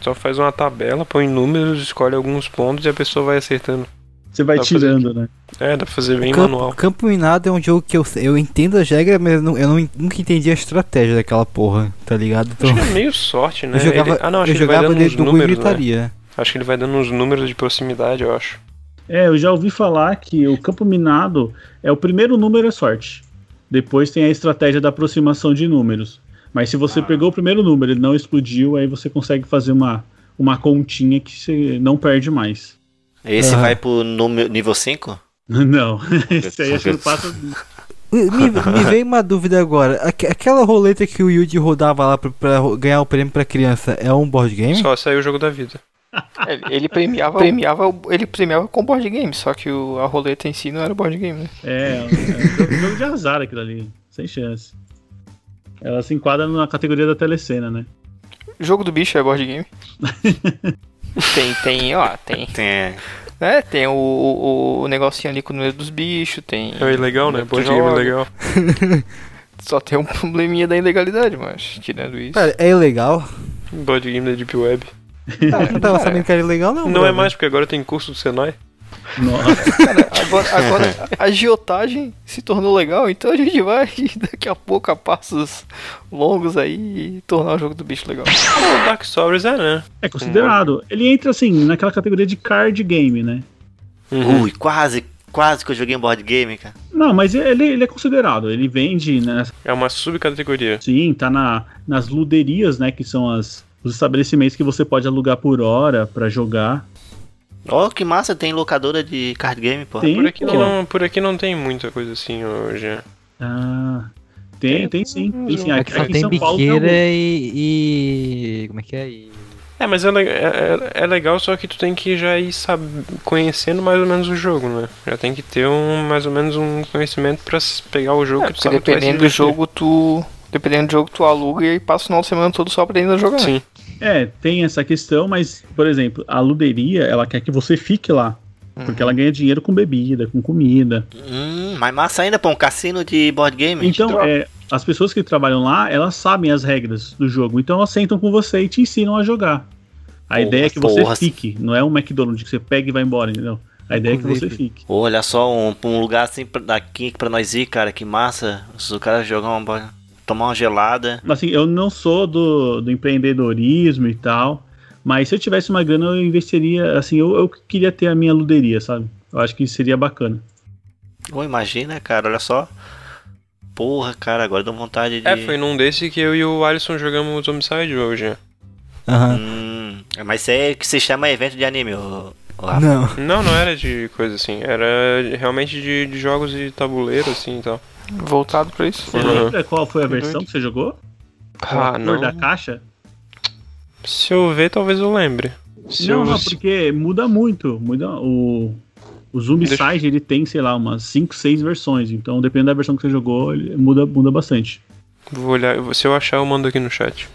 Só faz uma tabela, põe números, escolhe alguns pontos e a pessoa vai acertando. Você vai Dá pra fazer tirando, né? É, dá pra fazer bem Campo, manual. Campo Minado é um jogo que eu, eu entendo as regras, mas eu, não, eu não- nunca entendi a estratégia daquela porra, tá ligado? Então, Acho que é meio sorte, né? eu jogava, Ele- Ah, não, acho eu que ele vai jogava dando dentro uns números, né? gritaria. Acho que ele vai dando uns números de proximidade, eu acho. É, eu já ouvi falar que o campo minado é o primeiro número é sorte. Depois tem a estratégia da aproximação de números. Mas se você pegou o primeiro número e ele não explodiu, aí você consegue fazer uma, uma continha que você não perde mais. Esse Ah. vai pro número, nível 5? Não, esse aí acho que não passa. Me, me veio uma dúvida agora. Aque- aquela roleta que o Yuji rodava lá pra, pra ganhar o prêmio pra criança é um board game? Só saiu o jogo da vida. Ele, ele premiava, premiava, o- ele premiava com board game, só que o- a roleta em si não era board game, né? É, é um jogo- jogo de azar aquilo ali. Sem chance. Ela se enquadra na categoria da telecena, né? Jogo do bicho é board game. tem, tem, ó, tem. Tem. né? Tem o, o, o negocinho ali com o número dos bichos, tem. É ilegal, né? Board game joga. legal. Só tem um probleminha da ilegalidade, mas tirando isso. Cara, é ilegal. Board game da Deep Web. Ah, eu não tava sabendo que era ilegal, não. Não é brother. mais, porque agora tem curso do Senai. Nossa. Cara, agora, agora a agiotagem se tornou legal, então a gente vai daqui a pouco a passos longos aí tornar o jogo do bicho legal. O Dark Souls é, né? É considerado. Ele entra assim, naquela categoria de card game, né? Uhum. Ui, quase, quase que eu joguei um board game, cara. Não, mas ele, ele é considerado. Ele vende, né? É uma subcategoria. Sim, tá na, nas luderias, né? Que são as, os estabelecimentos que você pode alugar por hora pra jogar. Ó, que massa, tem locadora de card game, pô. Tem, Por aqui, pô. não, por aqui não tem muita coisa assim hoje. Ah, tem, tem sim. Tem sim. É Aqui, que só aqui em tem São Paulo tem algum. e, e. Como é que é? E... É, mas é, é, é- é legal, só que tu tem que já ir sab... conhecendo mais ou menos o jogo, né? Já tem que ter um, mais ou menos um conhecimento pra pegar o jogo É, que tu sabe que vai se dependendo do jogo, tu. Dependendo do jogo, tu aluga e passa o final de semana todo só aprendendo a jogar. Sim. É, tem essa questão, mas, por exemplo, a luderia, ela quer que você fique lá. Porque ela ganha dinheiro com bebida, com comida. Hum, mais massa ainda, pô, um cassino de board game. Então, é, as pessoas que trabalham lá, elas sabem as regras do jogo. Então, elas sentam com você e te ensinam a jogar. A Porra, ideia é que você porra. fique, não é um McDonald's que você pega e vai embora, entendeu? A ideia é que você fique. Pô, olha só, um, um lugar assim pra- daqui pra nós ir, cara, que massa. Se o cara jogar uma bola, tomar uma gelada. Assim, eu não sou do, do empreendedorismo e tal, mas se eu tivesse uma grana, eu investiria. Assim, eu, eu queria ter a minha luderia, sabe? Eu acho que seria bacana. Ô, imagina, cara, olha só. Porra, cara, agora deu vontade de. É, foi num desse que eu e o Alisson jogamos Homicide hoje. Aham. Hum, mas é que se chama evento de anime, ô. Não. Não, não era de coisa assim. Era realmente de, de jogos de tabuleiro, assim e tal. Voltado pra isso. Você Uhum. lembra qual foi a Que versão doido. que você jogou? Ah, a cor não. da caixa? Se eu ver, talvez eu lembre. Se não, eu, não, porque muda muito. Muda o. O Zombicide Deixa- ele tem, sei lá, umas 5, 6 versões. Então, dependendo da versão que você jogou, ele muda, muda bastante. Vou olhar, se eu achar, eu mando aqui no chat.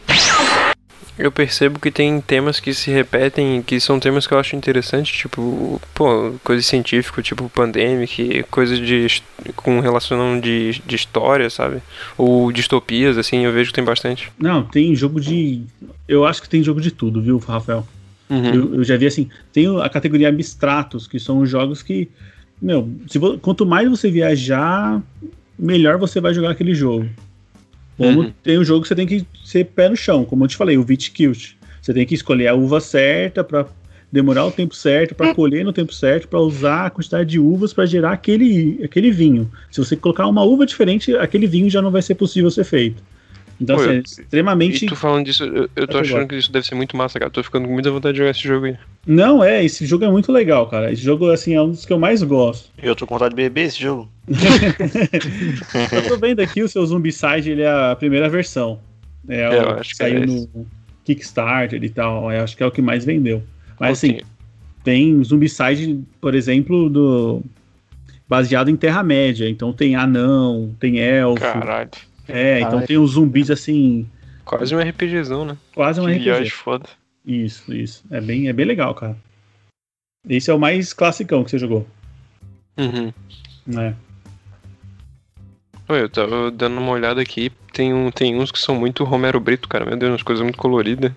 Eu percebo que tem temas que se repetem, que são temas que eu acho interessantes, tipo, pô, coisa científica, tipo pandemic, coisa de com relação de, de história, sabe? Ou distopias, assim, eu vejo que tem bastante. Não, tem jogo de. Eu acho que tem jogo de tudo, viu, Rafael? Uhum. Eu, eu já vi assim. Tem a categoria abstratos, que são os jogos que. Meu, se quanto mais você viajar, melhor você vai jogar aquele jogo. Como Uhum. tem um jogo que você tem que ser pé no chão, como eu te falei, o Vitikilt. Você tem que escolher a uva certa para demorar o tempo certo, para colher no tempo certo, para usar a quantidade de uvas para gerar aquele, aquele vinho. Se você colocar uma uva diferente, aquele vinho já não vai ser possível ser feito. Então, Pô, assim, é eu- extremamente. E tu falando disso, eu, eu tô achando que isso deve ser muito massa, cara. Tô ficando com muita vontade de jogar esse jogo aí. Não, é, esse jogo é muito legal, cara. Esse jogo, assim, é um dos que eu mais gosto. Eu tô com vontade de beber esse jogo. Eu tô vendo aqui o seu Zombicide, ele é a primeira versão. É, É, eu o acho que que é saiu esse. no Kickstarter e tal. Eu acho que é o que mais vendeu. Mas Pô, assim, tem Zombicide, por exemplo, do baseado em Terra-média. Então tem anão, tem elfo. Caralho. É, então Caralho. tem os zumbis assim, Quase um RPGzão, né? quase um que RPG. viagem foda. Isso, isso. É bem, é bem legal, cara. Esse é o mais classicão que você jogou. Uhum. né? Oi, eu tava dando uma olhada aqui, tem, um, tem uns que são muito Romero Brito, cara. Meu Deus, umas coisas muito coloridas.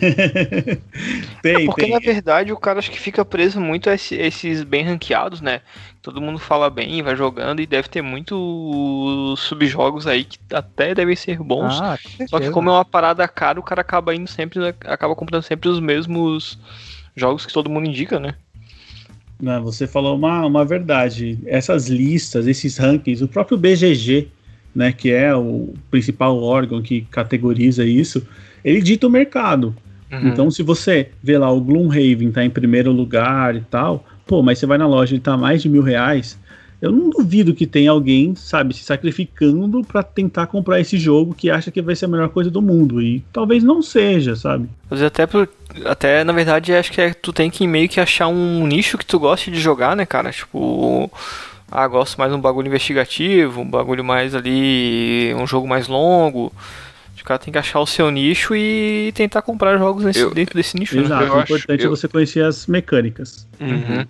tem, É porque, tem. na verdade, o cara acho que fica preso muito a esse- esses bem ranqueados, né? Todo mundo fala bem, vai jogando e deve ter muitos subjogos aí que até devem ser bons. Ah, com Só que como é uma parada cara, o cara acaba indo sempre, acaba comprando sempre os mesmos jogos que todo mundo indica, né? Não, você falou uma, uma verdade. Essas listas, esses rankings, o próprio BGG, né, que é o principal órgão que categoriza isso, ele dita o mercado. Uhum. Então, se você vê lá o Gloomhaven tá em primeiro lugar e tal, pô, mas você vai na loja e tá mais de mil reais, eu não duvido que tenha alguém, sabe, se sacrificando pra tentar comprar esse jogo que acha que vai ser a melhor coisa do mundo. E talvez não seja, sabe? Mas até, por- até na verdade, acho que é, tu tem que meio que achar um nicho que tu goste de jogar, né, cara? Tipo, ah, gosto mais de um bagulho investigativo, um bagulho mais ali, um jogo mais longo. O cara tem que achar o seu nicho e tentar comprar jogos nesse- Eu- dentro desse nicho, né? Exato. eu O acho- importante é eu- você conhecer as mecânicas. Uhum.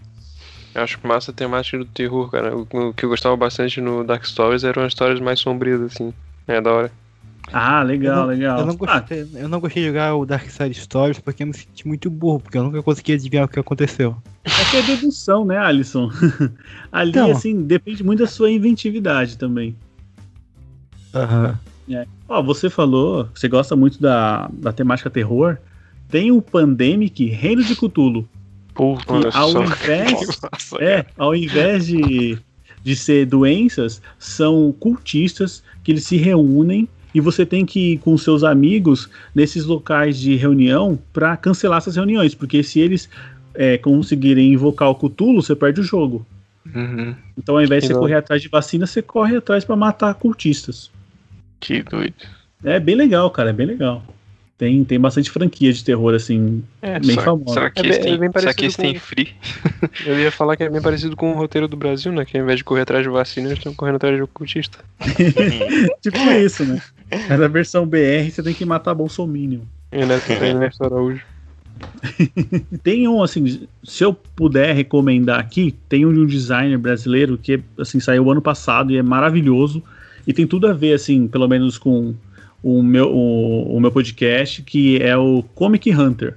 Eu acho massa a temática do terror, cara. O, o que eu gostava bastante no Dark Stories eram as histórias mais sombrias, assim. É da hora. Ah, legal, eu não, legal. Eu não, Ah, gostei, eu não gostei de jogar o Dark Side Stories porque eu me senti muito burro, porque eu nunca consegui adivinhar o que aconteceu. É que é dedução, né, Alisson? Ali, Então. assim, depende muito da sua inventividade também. Aham. Ó, você falou, você gosta muito da, da temática terror. Tem o Pandemic Reino de Cthulhu. Puta, Que ao invés, é, ao invés de, de ser doenças, são cultistas que eles se reúnem e você tem que ir com seus amigos nesses locais de reunião para cancelar essas reuniões, porque se eles é, conseguirem invocar o Cthulhu, você perde o jogo. Uhum. Então, ao invés de você correr atrás de vacina, você corre atrás para matar cultistas. Que doido. É bem legal, cara, é bem legal. Tem, tem bastante franquia de terror, assim, É, bem será, famosa. será que É bem- é tem, bem será que esse tem com- free? Eu ia falar que é bem parecido com o roteiro do Brasil, né? Que ao invés de correr atrás de vacina, eles estão correndo atrás de ocultista. tipo isso, né? Mas a versão BR você tem que matar Bolsominion. E né, tem Ernesto Araújo. Tem um, assim, se eu puder recomendar aqui, tem um de um designer brasileiro que, assim, saiu ano passado e é maravilhoso. E tem tudo a ver, assim, pelo menos com o meu, o, o meu podcast, que é o Comic Hunter.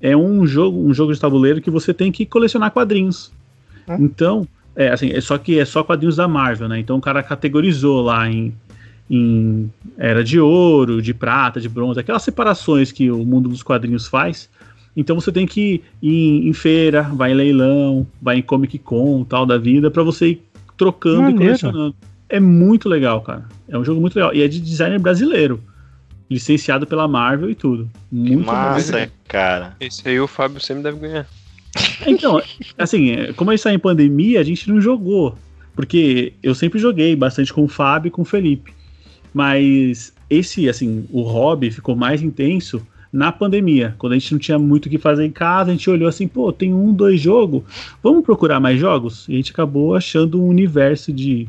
É um jogo, um jogo de tabuleiro que você tem que colecionar quadrinhos. Então, é assim, é só que é só quadrinhos da Marvel, né? Então o cara categorizou lá em, em era de ouro, de prata, de bronze, aquelas separações que o mundo dos quadrinhos faz. Então você tem que ir em, em feira, vai em leilão, vai em Comic Con, tal da vida, pra você ir trocando Maneiro. e colecionando. É muito legal, cara. É um jogo muito legal. E é de designer brasileiro. Licenciado pela Marvel e tudo. Muito Massa, cara. Esse aí o Fábio sempre deve ganhar. Então, assim, é, como a gente tá em pandemia, a gente não jogou. Porque eu sempre joguei bastante com o Fábio e com o Felipe. Mas esse, assim, o hobby ficou mais intenso na pandemia. Quando a gente não tinha muito o que fazer em casa, a gente olhou assim, pô, tem um, dois jogos, vamos procurar mais jogos? E a gente acabou achando um universo de,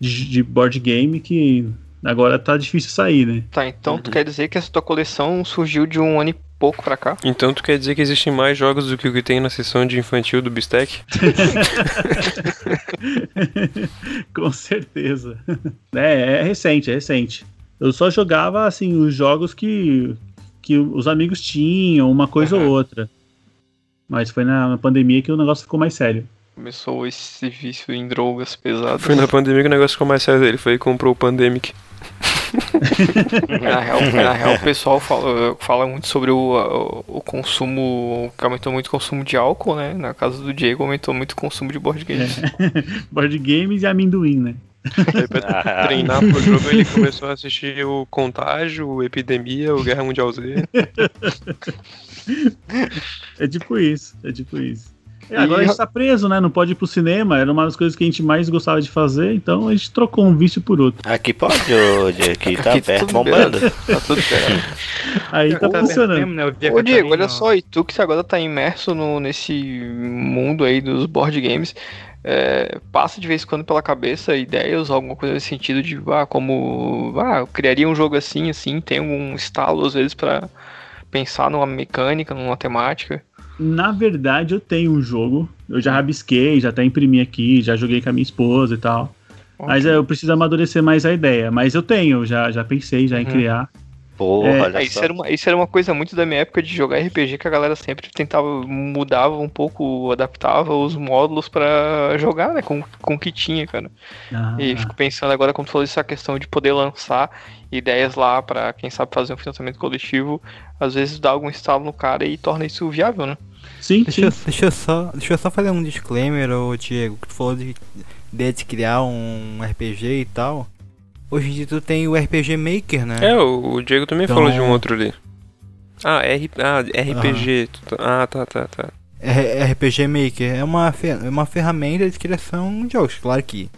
de, de board game que agora tá difícil sair, né? Tá, então tu quer dizer que essa tua coleção surgiu de um ano e pouco pra cá? Então tu quer dizer que existem mais jogos do que o que tem na seção de infantil do Bistec? Com certeza. É, é recente, é recente. Eu só jogava assim os jogos que, que os amigos tinham, uma coisa ou outra. Mas foi na, na pandemia que o negócio ficou mais sério. Começou esse vício em drogas pesadas. Foi na pandemia que o negócio ficou mais sério dele. Foi e comprou o Pandemic. Na real, na real, o pessoal fala, fala muito sobre o, o, o consumo, que aumentou muito o consumo de álcool, né? Na casa do Diego aumentou muito o consumo de board games. Board games e amendoim, né? Aí pra treinar pro jogo ele começou a assistir o Contágio, o Epidemia, o Guerra Mundial Z. É tipo isso, é tipo isso. É, agora a gente tá preso, né? Não pode ir pro cinema. Era uma das coisas que a gente mais gostava de fazer, então a gente trocou um vício por outro. Aqui pode, ô, Diego, aqui tá Aqui perto, tudo bombando. Tá tudo certo. Aí tá Tá funcionando. mesmo, né? Ô Diego, olha só, e tu que agora tá imerso no, nesse mundo aí dos board games, é, passa de vez em quando pela cabeça ideias, alguma coisa nesse sentido de, ah, como, ah, eu criaria um jogo assim, assim, tem um estalo às vezes pra pensar numa mecânica, numa temática. Na verdade, eu tenho um jogo. Eu já rabisquei, já até imprimi aqui, já joguei com a minha esposa e tal. Mas é, eu preciso amadurecer mais a ideia. Mas eu tenho, já, já pensei já em Uhum. criar. Porra, É, olha É, só. isso, era uma, isso era uma coisa muito da minha época de jogar RPG que a galera sempre tentava, mudava um pouco, adaptava os módulos pra jogar, né? Com, com o que tinha, cara. Ah, E fico pensando agora, como tu falou, essa questão de poder lançar ideias lá pra quem sabe fazer um financiamento coletivo, às vezes dá algum estalo no cara e torna isso viável, né? sim, Deixa, sim. eu- deixa, eu só, deixa eu só fazer um disclaimer, ô Diego, que tu falou de ideia de criar um RPG e tal. Hoje em dia tu tem o RPG Maker, né? É, o o Diego também Então- falou de um outro ali. Ah, R... ah RPG. Tu tá- Ah, tá, tá, tá. R- RPG Maker é uma, fer- é uma ferramenta de criação de jogos. Claro que,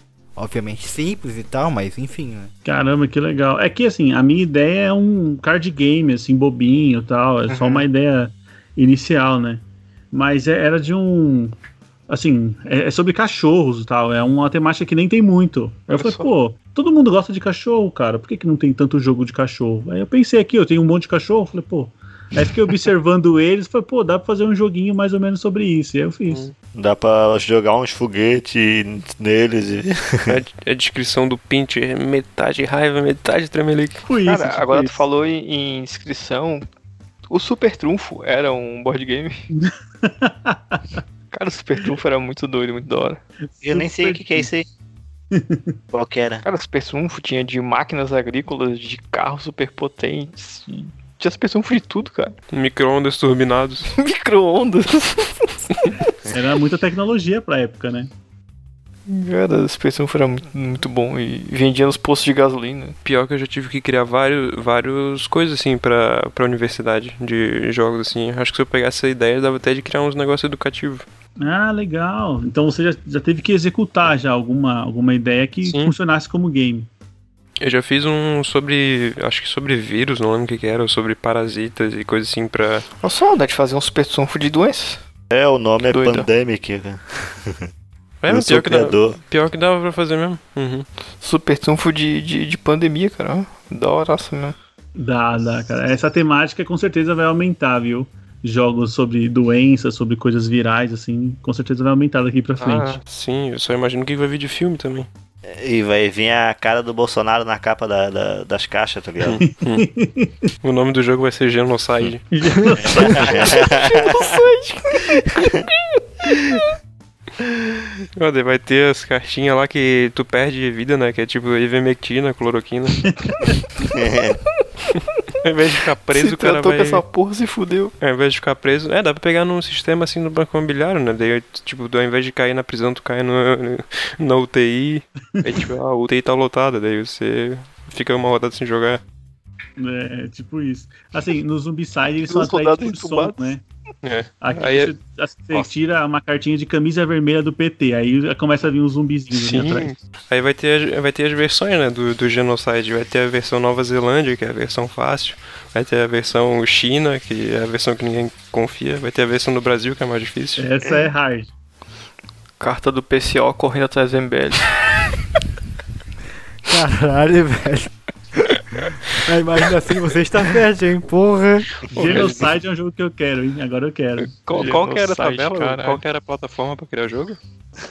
obviamente, simples e tal, mas enfim, né? Caramba, que legal. É que assim, a minha ideia é um card game, assim, bobinho e tal. É só Uhum. uma ideia inicial, né? Mas é- era de um. Assim, é, é sobre cachorros e tal. É uma temática que nem tem muito. Aí eu falei, só. pô, todo mundo gosta de cachorro, cara. Por que, que não tem tanto jogo de cachorro? Aí eu pensei aqui, eu tenho um monte de cachorro. Falei, pô. Aí fiquei observando eles. Falei, pô, dá pra fazer um joguinho mais ou menos sobre isso. E aí eu fiz. Dá pra jogar uns foguetes neles e. A, a descrição do Pinch é metade raiva, metade tremelique. Foi isso. Cara, tipo agora tu isso. falou em, em inscrição. O Super Trunfo era um board game. Cara, o Super Trunfo era muito doido, muito da hora. Eu nem sei o que, que é isso aí. Qual que era? Cara, o Super Trunfo tinha de máquinas agrícolas, de carros superpotentes. E Tinha Super Trunfo de tudo, cara. Micro-ondas turbinados. Micro-ondas. Era muita tecnologia pra época, né? Cara, Super Trunfo era muito, muito bom e vendia nos postos de gasolina. Pior que eu já tive que criar vários, vários coisas assim pra, pra universidade de jogos assim. Acho que se eu pegasse essa ideia, dava até de criar uns negócios educativos. Ah, legal. Então você já, já teve que executar já alguma, alguma ideia que Sim. funcionasse como game. Eu já fiz um sobre. Acho que sobre vírus, não lembro o que, que era, ou sobre parasitas e coisa assim pra. Só, dá de fazer um Super Trunfo de doenças. É, o nome é Doido. Pandemic. cara. É, eu pior que, dava, pior que dava pra fazer mesmo. Uhum. Super Trunfo de, de, de pandemia, cara. Da horaça mesmo. Dá, dá, cara. Essa temática com certeza vai aumentar, viu? Jogos sobre doenças, sobre coisas virais, assim, com certeza vai aumentar daqui pra frente. Ah, sim, eu só imagino que vai vir de filme também. E vai vir a cara do Bolsonaro na capa da, da- das caixas, tá ligado? O nome do jogo vai ser Genocide. Olha, vai ter as cartinhas lá que tu perde vida, né? Que é tipo ivermectina, cloroquina. Ao invés de ficar preso, Se o cara tratou vai... com essa porra, se fudeu. Ao invés de ficar preso... É, dá pra pegar num sistema assim no banco imobiliário, né? Daí, tipo, ao invés de cair na prisão, tu cai no, na UTI. Aí, tipo, ah, a UTI tá lotada. Daí você fica uma rodada sem jogar. É, tipo isso. Assim, no Zumbicide eles são atraídos soldados por som, entubados. né? É. Aqui Aí é- você, você tira uma cartinha de camisa vermelha do PT, aí começa a vir uns zumbizinhos ali atrás. Sim. Aí vai ter, as- vai ter as versões, né, do, do Genocide. Vai ter a versão Nova Zelândia, que é a versão fácil. Vai ter a versão China, que é a versão que ninguém confia. Vai ter a versão do Brasil, que é mais difícil. Essa é hard. Carta do PCO correndo atrás do MBL. Caralho, velho. A imagem assim você está perto, hein? Porra. Genocide é um jogo que eu quero, hein? Agora eu quero. Qual, qual que era a tabela? caralho. Qual que era a plataforma pra criar o jogo?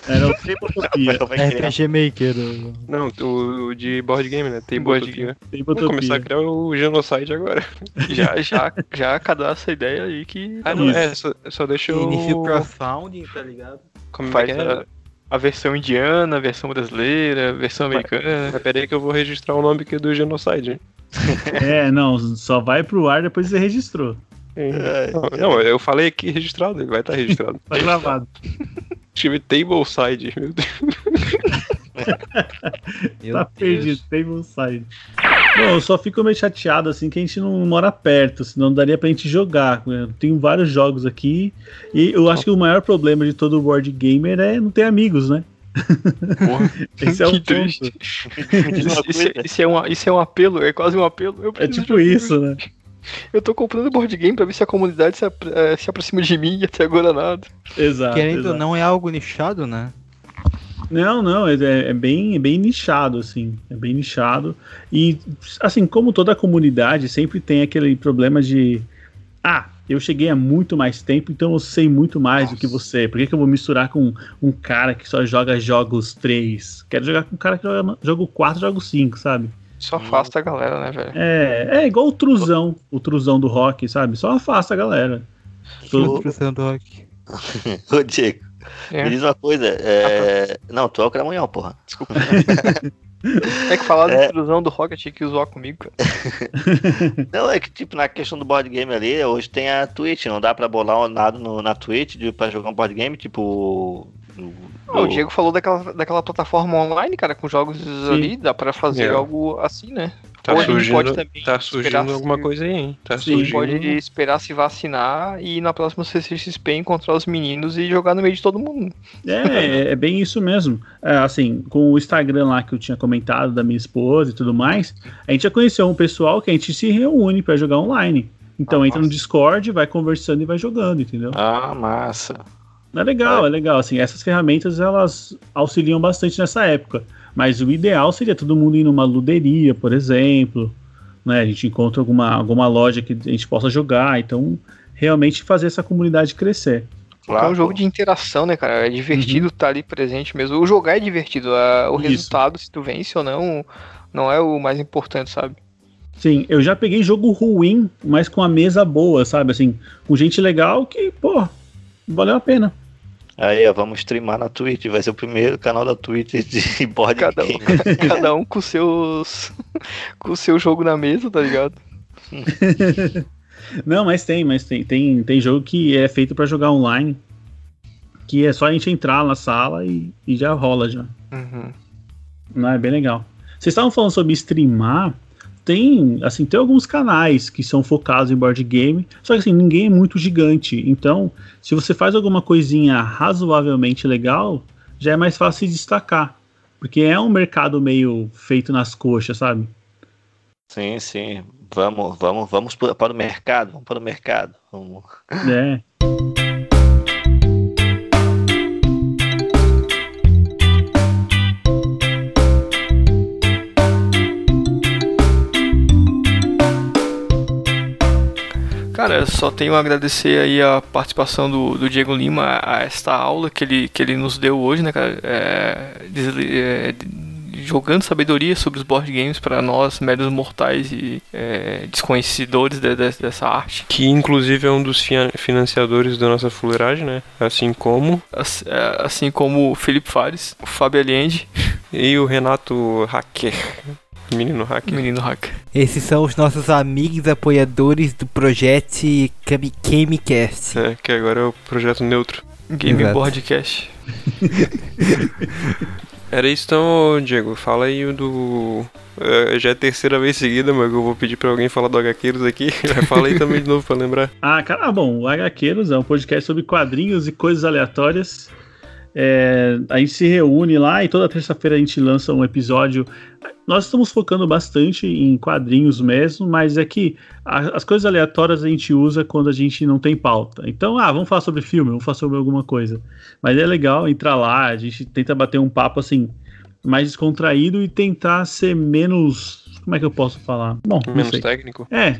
Era o Tabletopia. RPG Maker. o- Não, o, o de board game, né? Tem Board game. Vamos começar a criar o Genocide agora. já, já, já cadastra a ideia aí que Ah, não, Isso. é, só, só deixa eu... Inicia o crowdfunding, tá ligado? Como é faz que é? A, versão indiana, a versão brasileira, a versão americana. Mas peraí que eu vou registrar o nome aqui do Genocide. É, não, só vai pro ar depois que você registrou. Não, não, eu falei aqui registrado, ele vai estar registrado. Tá gravado. Escrevi Tableside, meu Deus. Meu tá Deus. perdido, Tableside. Bom, eu só fico meio chateado assim que a gente não mora perto, senão não daria pra gente jogar. Eu tenho vários jogos aqui e eu acho que o maior problema de todo board gamer é não ter amigos, né? Porra, Esse é o triste. Uma Isso, isso é, isso é um, isso é um apelo, é quase um apelo. Eu É tipo isso, né? Eu tô comprando board game pra ver se a comunidade se, apro- eh, se aproxima de mim e até agora nada. Exato. Querendo ou exato. não, é algo nichado, né? Não, não, é, é bem, é bem nichado, assim. É bem nichado. E, assim, como toda comunidade, sempre tem aquele problema de. Ah, eu cheguei há muito mais tempo, então eu sei muito mais do que você. Por que, que eu vou misturar com um cara que só joga jogos 3? Quero jogar com um cara que joga jogo 4, jogo 5, sabe? Só afasta a galera, né, velho? É, é igual o Truzão, o Truzão do rock, sabe? Só afasta a galera. Ô, Frustrando rock. ô, Diego, É. me diz uma coisa. É... Não, tu é o Cramunhão, porra. Desculpa. É que falar É. da intrusão do Rocket tinha que zoar comigo, cara. Não, é que tipo, na questão do board game ali, hoje tem a Twitch, não dá pra bolar nada no, na Twitch de, pra jogar um board game, tipo. Ah, o do- Diego falou daquela, daquela plataforma online, cara, com jogos ali, dá pra fazer É. algo assim, né? Tá Ou a gente surgindo, pode também tá surgindo se- alguma coisa aí, hein? Tá Sim, A gente surgindo. pode esperar se vacinar e na próxima CCXP encontrar os meninos e jogar no meio de todo mundo. É, é bem isso mesmo. É, assim, com o Instagram lá que eu tinha comentado da minha esposa e tudo mais, a gente já conheceu um pessoal que a gente se reúne pra jogar online. Então Ah, entra no massa. Discord, vai conversando e vai jogando, entendeu? Ah, massa. É legal, é legal. Assim, essas ferramentas elas auxiliam bastante nessa época. Mas o ideal seria todo mundo ir numa luderia, por exemplo. Né? A gente encontra alguma, alguma loja que a gente possa jogar. Então, realmente fazer essa comunidade crescer. Porque é um jogo de interação, né, cara? É divertido estar ali presente mesmo. O jogar é divertido. a- o Isso. resultado, se tu vence ou não, não é o mais importante, sabe? Sim, eu já peguei jogo ruim, mas com a mesa boa, sabe? Assim, com gente legal que, pô, valeu a pena. Aí, ó, vamos streamar na Twitch. Vai ser o primeiro canal da Twitch de board Cada um, cada um com seus. com o seu jogo na mesa, tá ligado? Não, mas tem, mas tem. Tem, tem jogo que é feito pra jogar online. Que é só a gente entrar na sala e, e já rola já. Uhum. Não, é bem legal. Vocês estavam falando sobre streamar. Tem, assim, tem alguns canais que são focados em board game, só que assim, ninguém é muito gigante. Então, se você faz alguma coisinha razoavelmente legal, já é mais fácil se destacar. Porque é um mercado meio feito nas coxas, sabe? Sim, sim. Vamos, vamos, vamos para o mercado. Vamos para o mercado. Vamos. É. Cara, eu só tenho a agradecer aí a participação do, do Diego Lima a esta aula que ele, que ele nos deu hoje, né, cara? É, é, jogando sabedoria sobre os board games para nós, meros mortais e é, desconhecedores de, de, dessa arte. Que inclusive é um dos financiadores da nossa fuleiragem, né? Assim como. Assim, assim como o Felipe Fares, o Fábio Allende, E o Renato Hacker. Menino hacker. menino hacker. Esses são os nossos amigos apoiadores do projeto Kamicast. É, que agora é o projeto neutro. Game Exato. Boardcast. Era isso então, Diego. Fala aí o do. é, já é a terceira vez seguida, mas eu vou pedir pra alguém falar do HQueiros aqui. Fala aí também de novo pra lembrar. Ah, cara, ah, bom, o HQueiros é um podcast sobre quadrinhos e coisas aleatórias. É, a gente se reúne lá e toda terça-feira a gente lança um episódio. Nós estamos focando bastante em quadrinhos mesmo, mas é que a- as coisas aleatórias a gente usa quando a gente não tem pauta. Então, ah, vamos falar sobre filme, vamos falar sobre alguma coisa. Mas é legal entrar lá, a gente tenta bater um papo assim, mais descontraído e tentar ser menos. Como é que eu posso falar? Bom, Menos técnico. É,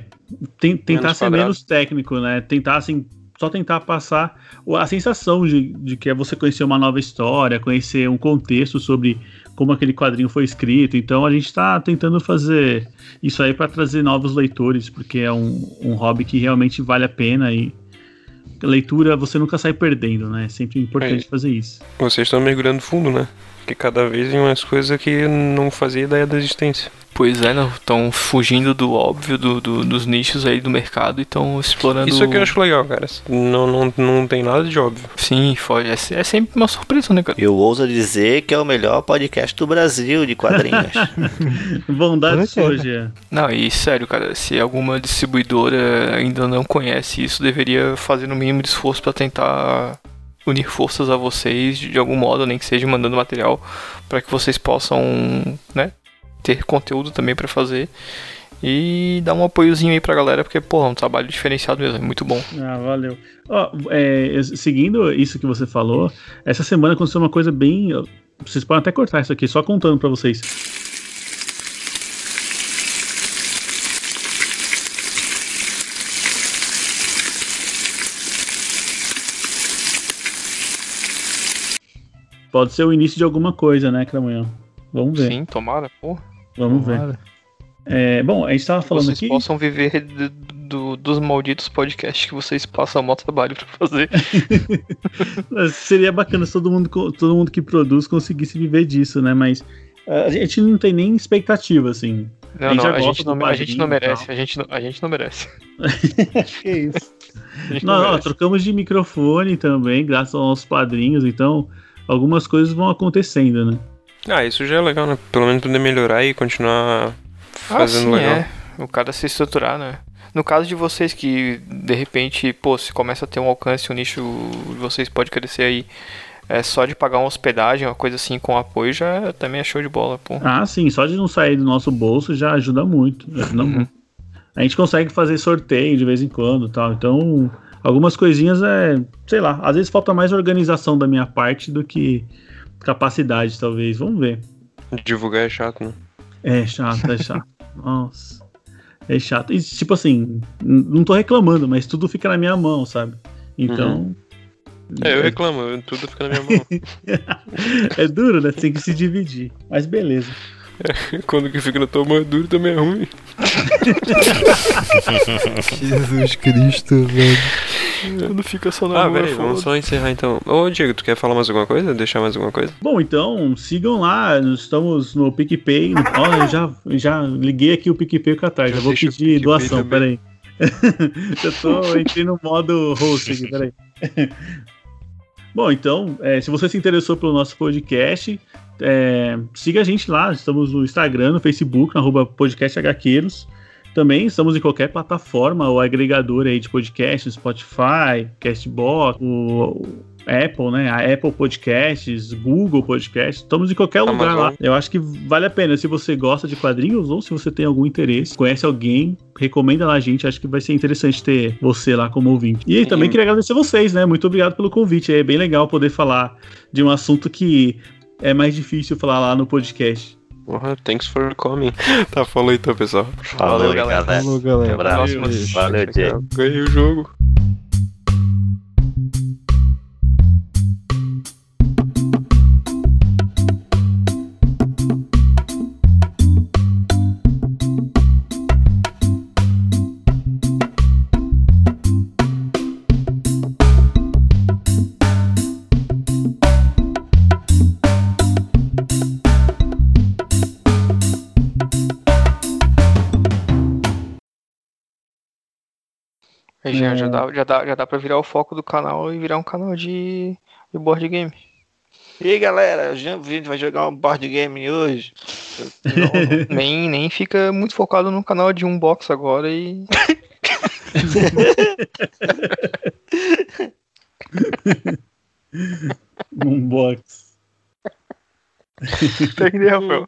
tem- tentar Menos ser quadrado. menos técnico, né? Tentar, assim, só tentar passar a sensação de, de que é você conhecer uma nova história, conhecer um contexto sobre como aquele quadrinho foi escrito. Então a gente tá tentando fazer isso aí para trazer novos leitores, porque é um, um hobby que realmente vale a pena e leitura você nunca sai perdendo, né? É sempre importante É. fazer isso. Vocês estão mergulhando fundo, né? Porque cada vez em umas coisas que não fazia ideia da existência. Pois é, não. Estão fugindo do óbvio, do, do- dos nichos aí do mercado e estão explorando. Isso é que eu acho legal, cara. Não, não, não tem nada de óbvio. Sim, foi. É, é sempre uma surpresa, né, cara? Eu ouso dizer que é o melhor podcast do Brasil de quadrinhos. Bondade sua, Jean. Não, e sério, cara, se alguma distribuidora ainda não conhece isso, deveria fazer no mínimo de esforço pra tentar unir forças a vocês de algum modo, nem que seja mandando material pra que vocês possam, né, ter conteúdo também pra fazer e dar um apoiozinho aí pra galera, porque, pô, é um trabalho diferenciado mesmo, é muito bom. Ah, valeu. Ó, é, seguindo isso que você falou, essa semana aconteceu uma coisa bem. Vocês podem até cortar isso aqui, só contando pra vocês. Pode ser o início de alguma coisa, né, Cramunhão? Vamos ver. Sim, tomara, pô. Vamos ver. É, bom, a gente tava falando vocês aqui. possam viver do- do- dos malditos podcasts que vocês passam maior trabalho pra fazer. Seria bacana se todo mundo, todo mundo que produz conseguisse viver disso, né? Mas a gente não tem nem expectativa, assim. Não, A gente não, a gente não, a gente não merece, a gente não, a gente não merece. que isso. Merece. trocamos de microfone também, graças aos nossos padrinhos, então algumas coisas vão acontecendo, né? Ah, isso já é legal, né? Pelo menos poder melhorar e continuar fazendo ah, sim, legal. é. O cara se estruturar, né? No caso de vocês que, de repente, pô, se começa a ter um alcance, o nicho de vocês pode crescer aí, é só de pagar uma hospedagem, uma coisa assim, com apoio, já também é show de bola, pô. Ah, sim, só de não sair do nosso bolso já ajuda muito. já ajuda Uhum. muito. A gente consegue fazer sorteio de vez em quando e tal. Então, algumas coisinhas é, sei lá, às vezes falta mais organização da minha parte do que capacidade, talvez. Vamos ver. Divulgar é chato, né? É chato, é chato. Nossa. É chato. E, tipo assim, não tô reclamando, mas tudo fica na minha mão, sabe? Então. É, eu reclamo, eu- tudo fica na minha mão. é duro, né? Tem que se dividir. Mas beleza. Quando que fica na tua mão é duro também é ruim. Jesus Cristo, velho. Quando fica só na Ah, mão, é peraí, vamos só encerrar então. Ô, Diego, tu quer falar mais alguma coisa? Deixar mais alguma coisa? Bom, então, sigam lá. Nós estamos no PicPay. No... Ó, eu já, já liguei aqui o PicPay com a tarde. Já Já vou pedir doação, peraí. eu tô entrei no modo host aqui, peraí. Bom, então, é, se você se interessou pelo nosso podcast, é, siga a gente lá. Estamos no Instagram, no Facebook, no arroba podcast HQueiros. Também estamos em qualquer plataforma ou agregador aí de podcast, Spotify, Castbox, o, Apple, né? A Apple Podcasts, Google Podcasts. Estamos em qualquer lugar Amazon. lá. Eu acho que vale a pena. Se você gosta de quadrinhos ou se você tem algum interesse, conhece alguém, recomenda lá a gente. Acho que vai ser interessante ter você lá como ouvinte. E também queria agradecer vocês, né? Muito obrigado pelo convite. É bem legal poder falar de um assunto que é mais difícil falar lá no podcast. Porra, thanks for coming. tá, falou então, pessoal. Falou, galera. galera. Falou, galera. Abraço. Valeu. Valeu, Diego. Ganhei o jogo. Já, já, dá, já, dá, já dá pra virar o foco do canal e virar um canal de, de board game. E aí galera, o Jean Vitor vai jogar um board game hoje. Nem, nem fica muito focado no canal de unbox agora e. Um box. Entendeu, Rafael?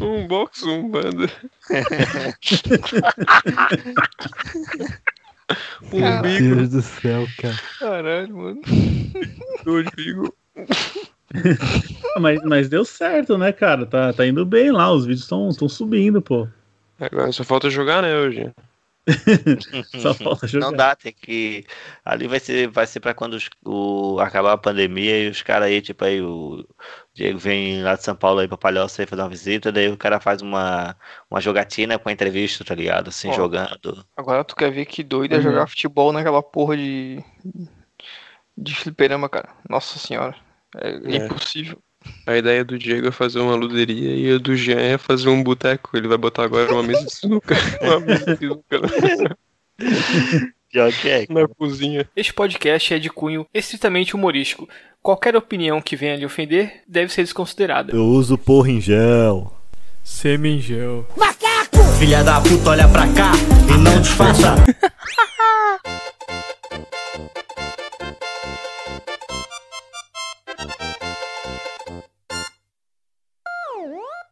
Um box, um banda. um Caralho. bico, Deus do céu, cara. Caralho, mano. dois bigos. Mas, mas deu certo, né, cara? Tá, tá indo bem lá, os vídeos estão subindo, pô. Agora só falta jogar, né, hoje? Só falta jogar. Não dá, tem que. Ali vai ser, vai ser pra quando os- o, acabar a pandemia e os caras aí, tipo aí, o Diego vem lá de São Paulo aí pra Palhoça aí fazer uma visita, daí o cara faz uma, uma jogatina com a entrevista, tá ligado? Assim, Ó. jogando. Agora tu quer ver que doido é Uhum. jogar futebol naquela porra de. de fliperama, cara. Nossa senhora. É, É. impossível. A ideia do Diego é fazer uma luderia e a do Jean é fazer um boteco. Ele vai botar agora uma mesa de sinuca, uma mesa de sinuca Pior que é. na cozinha. Este podcast é de cunho estritamente humorístico. Qualquer opinião que venha lhe ofender deve ser desconsiderada. Eu uso porra em gel. Semingel. Filha da puta, olha pra cá e não disfarça.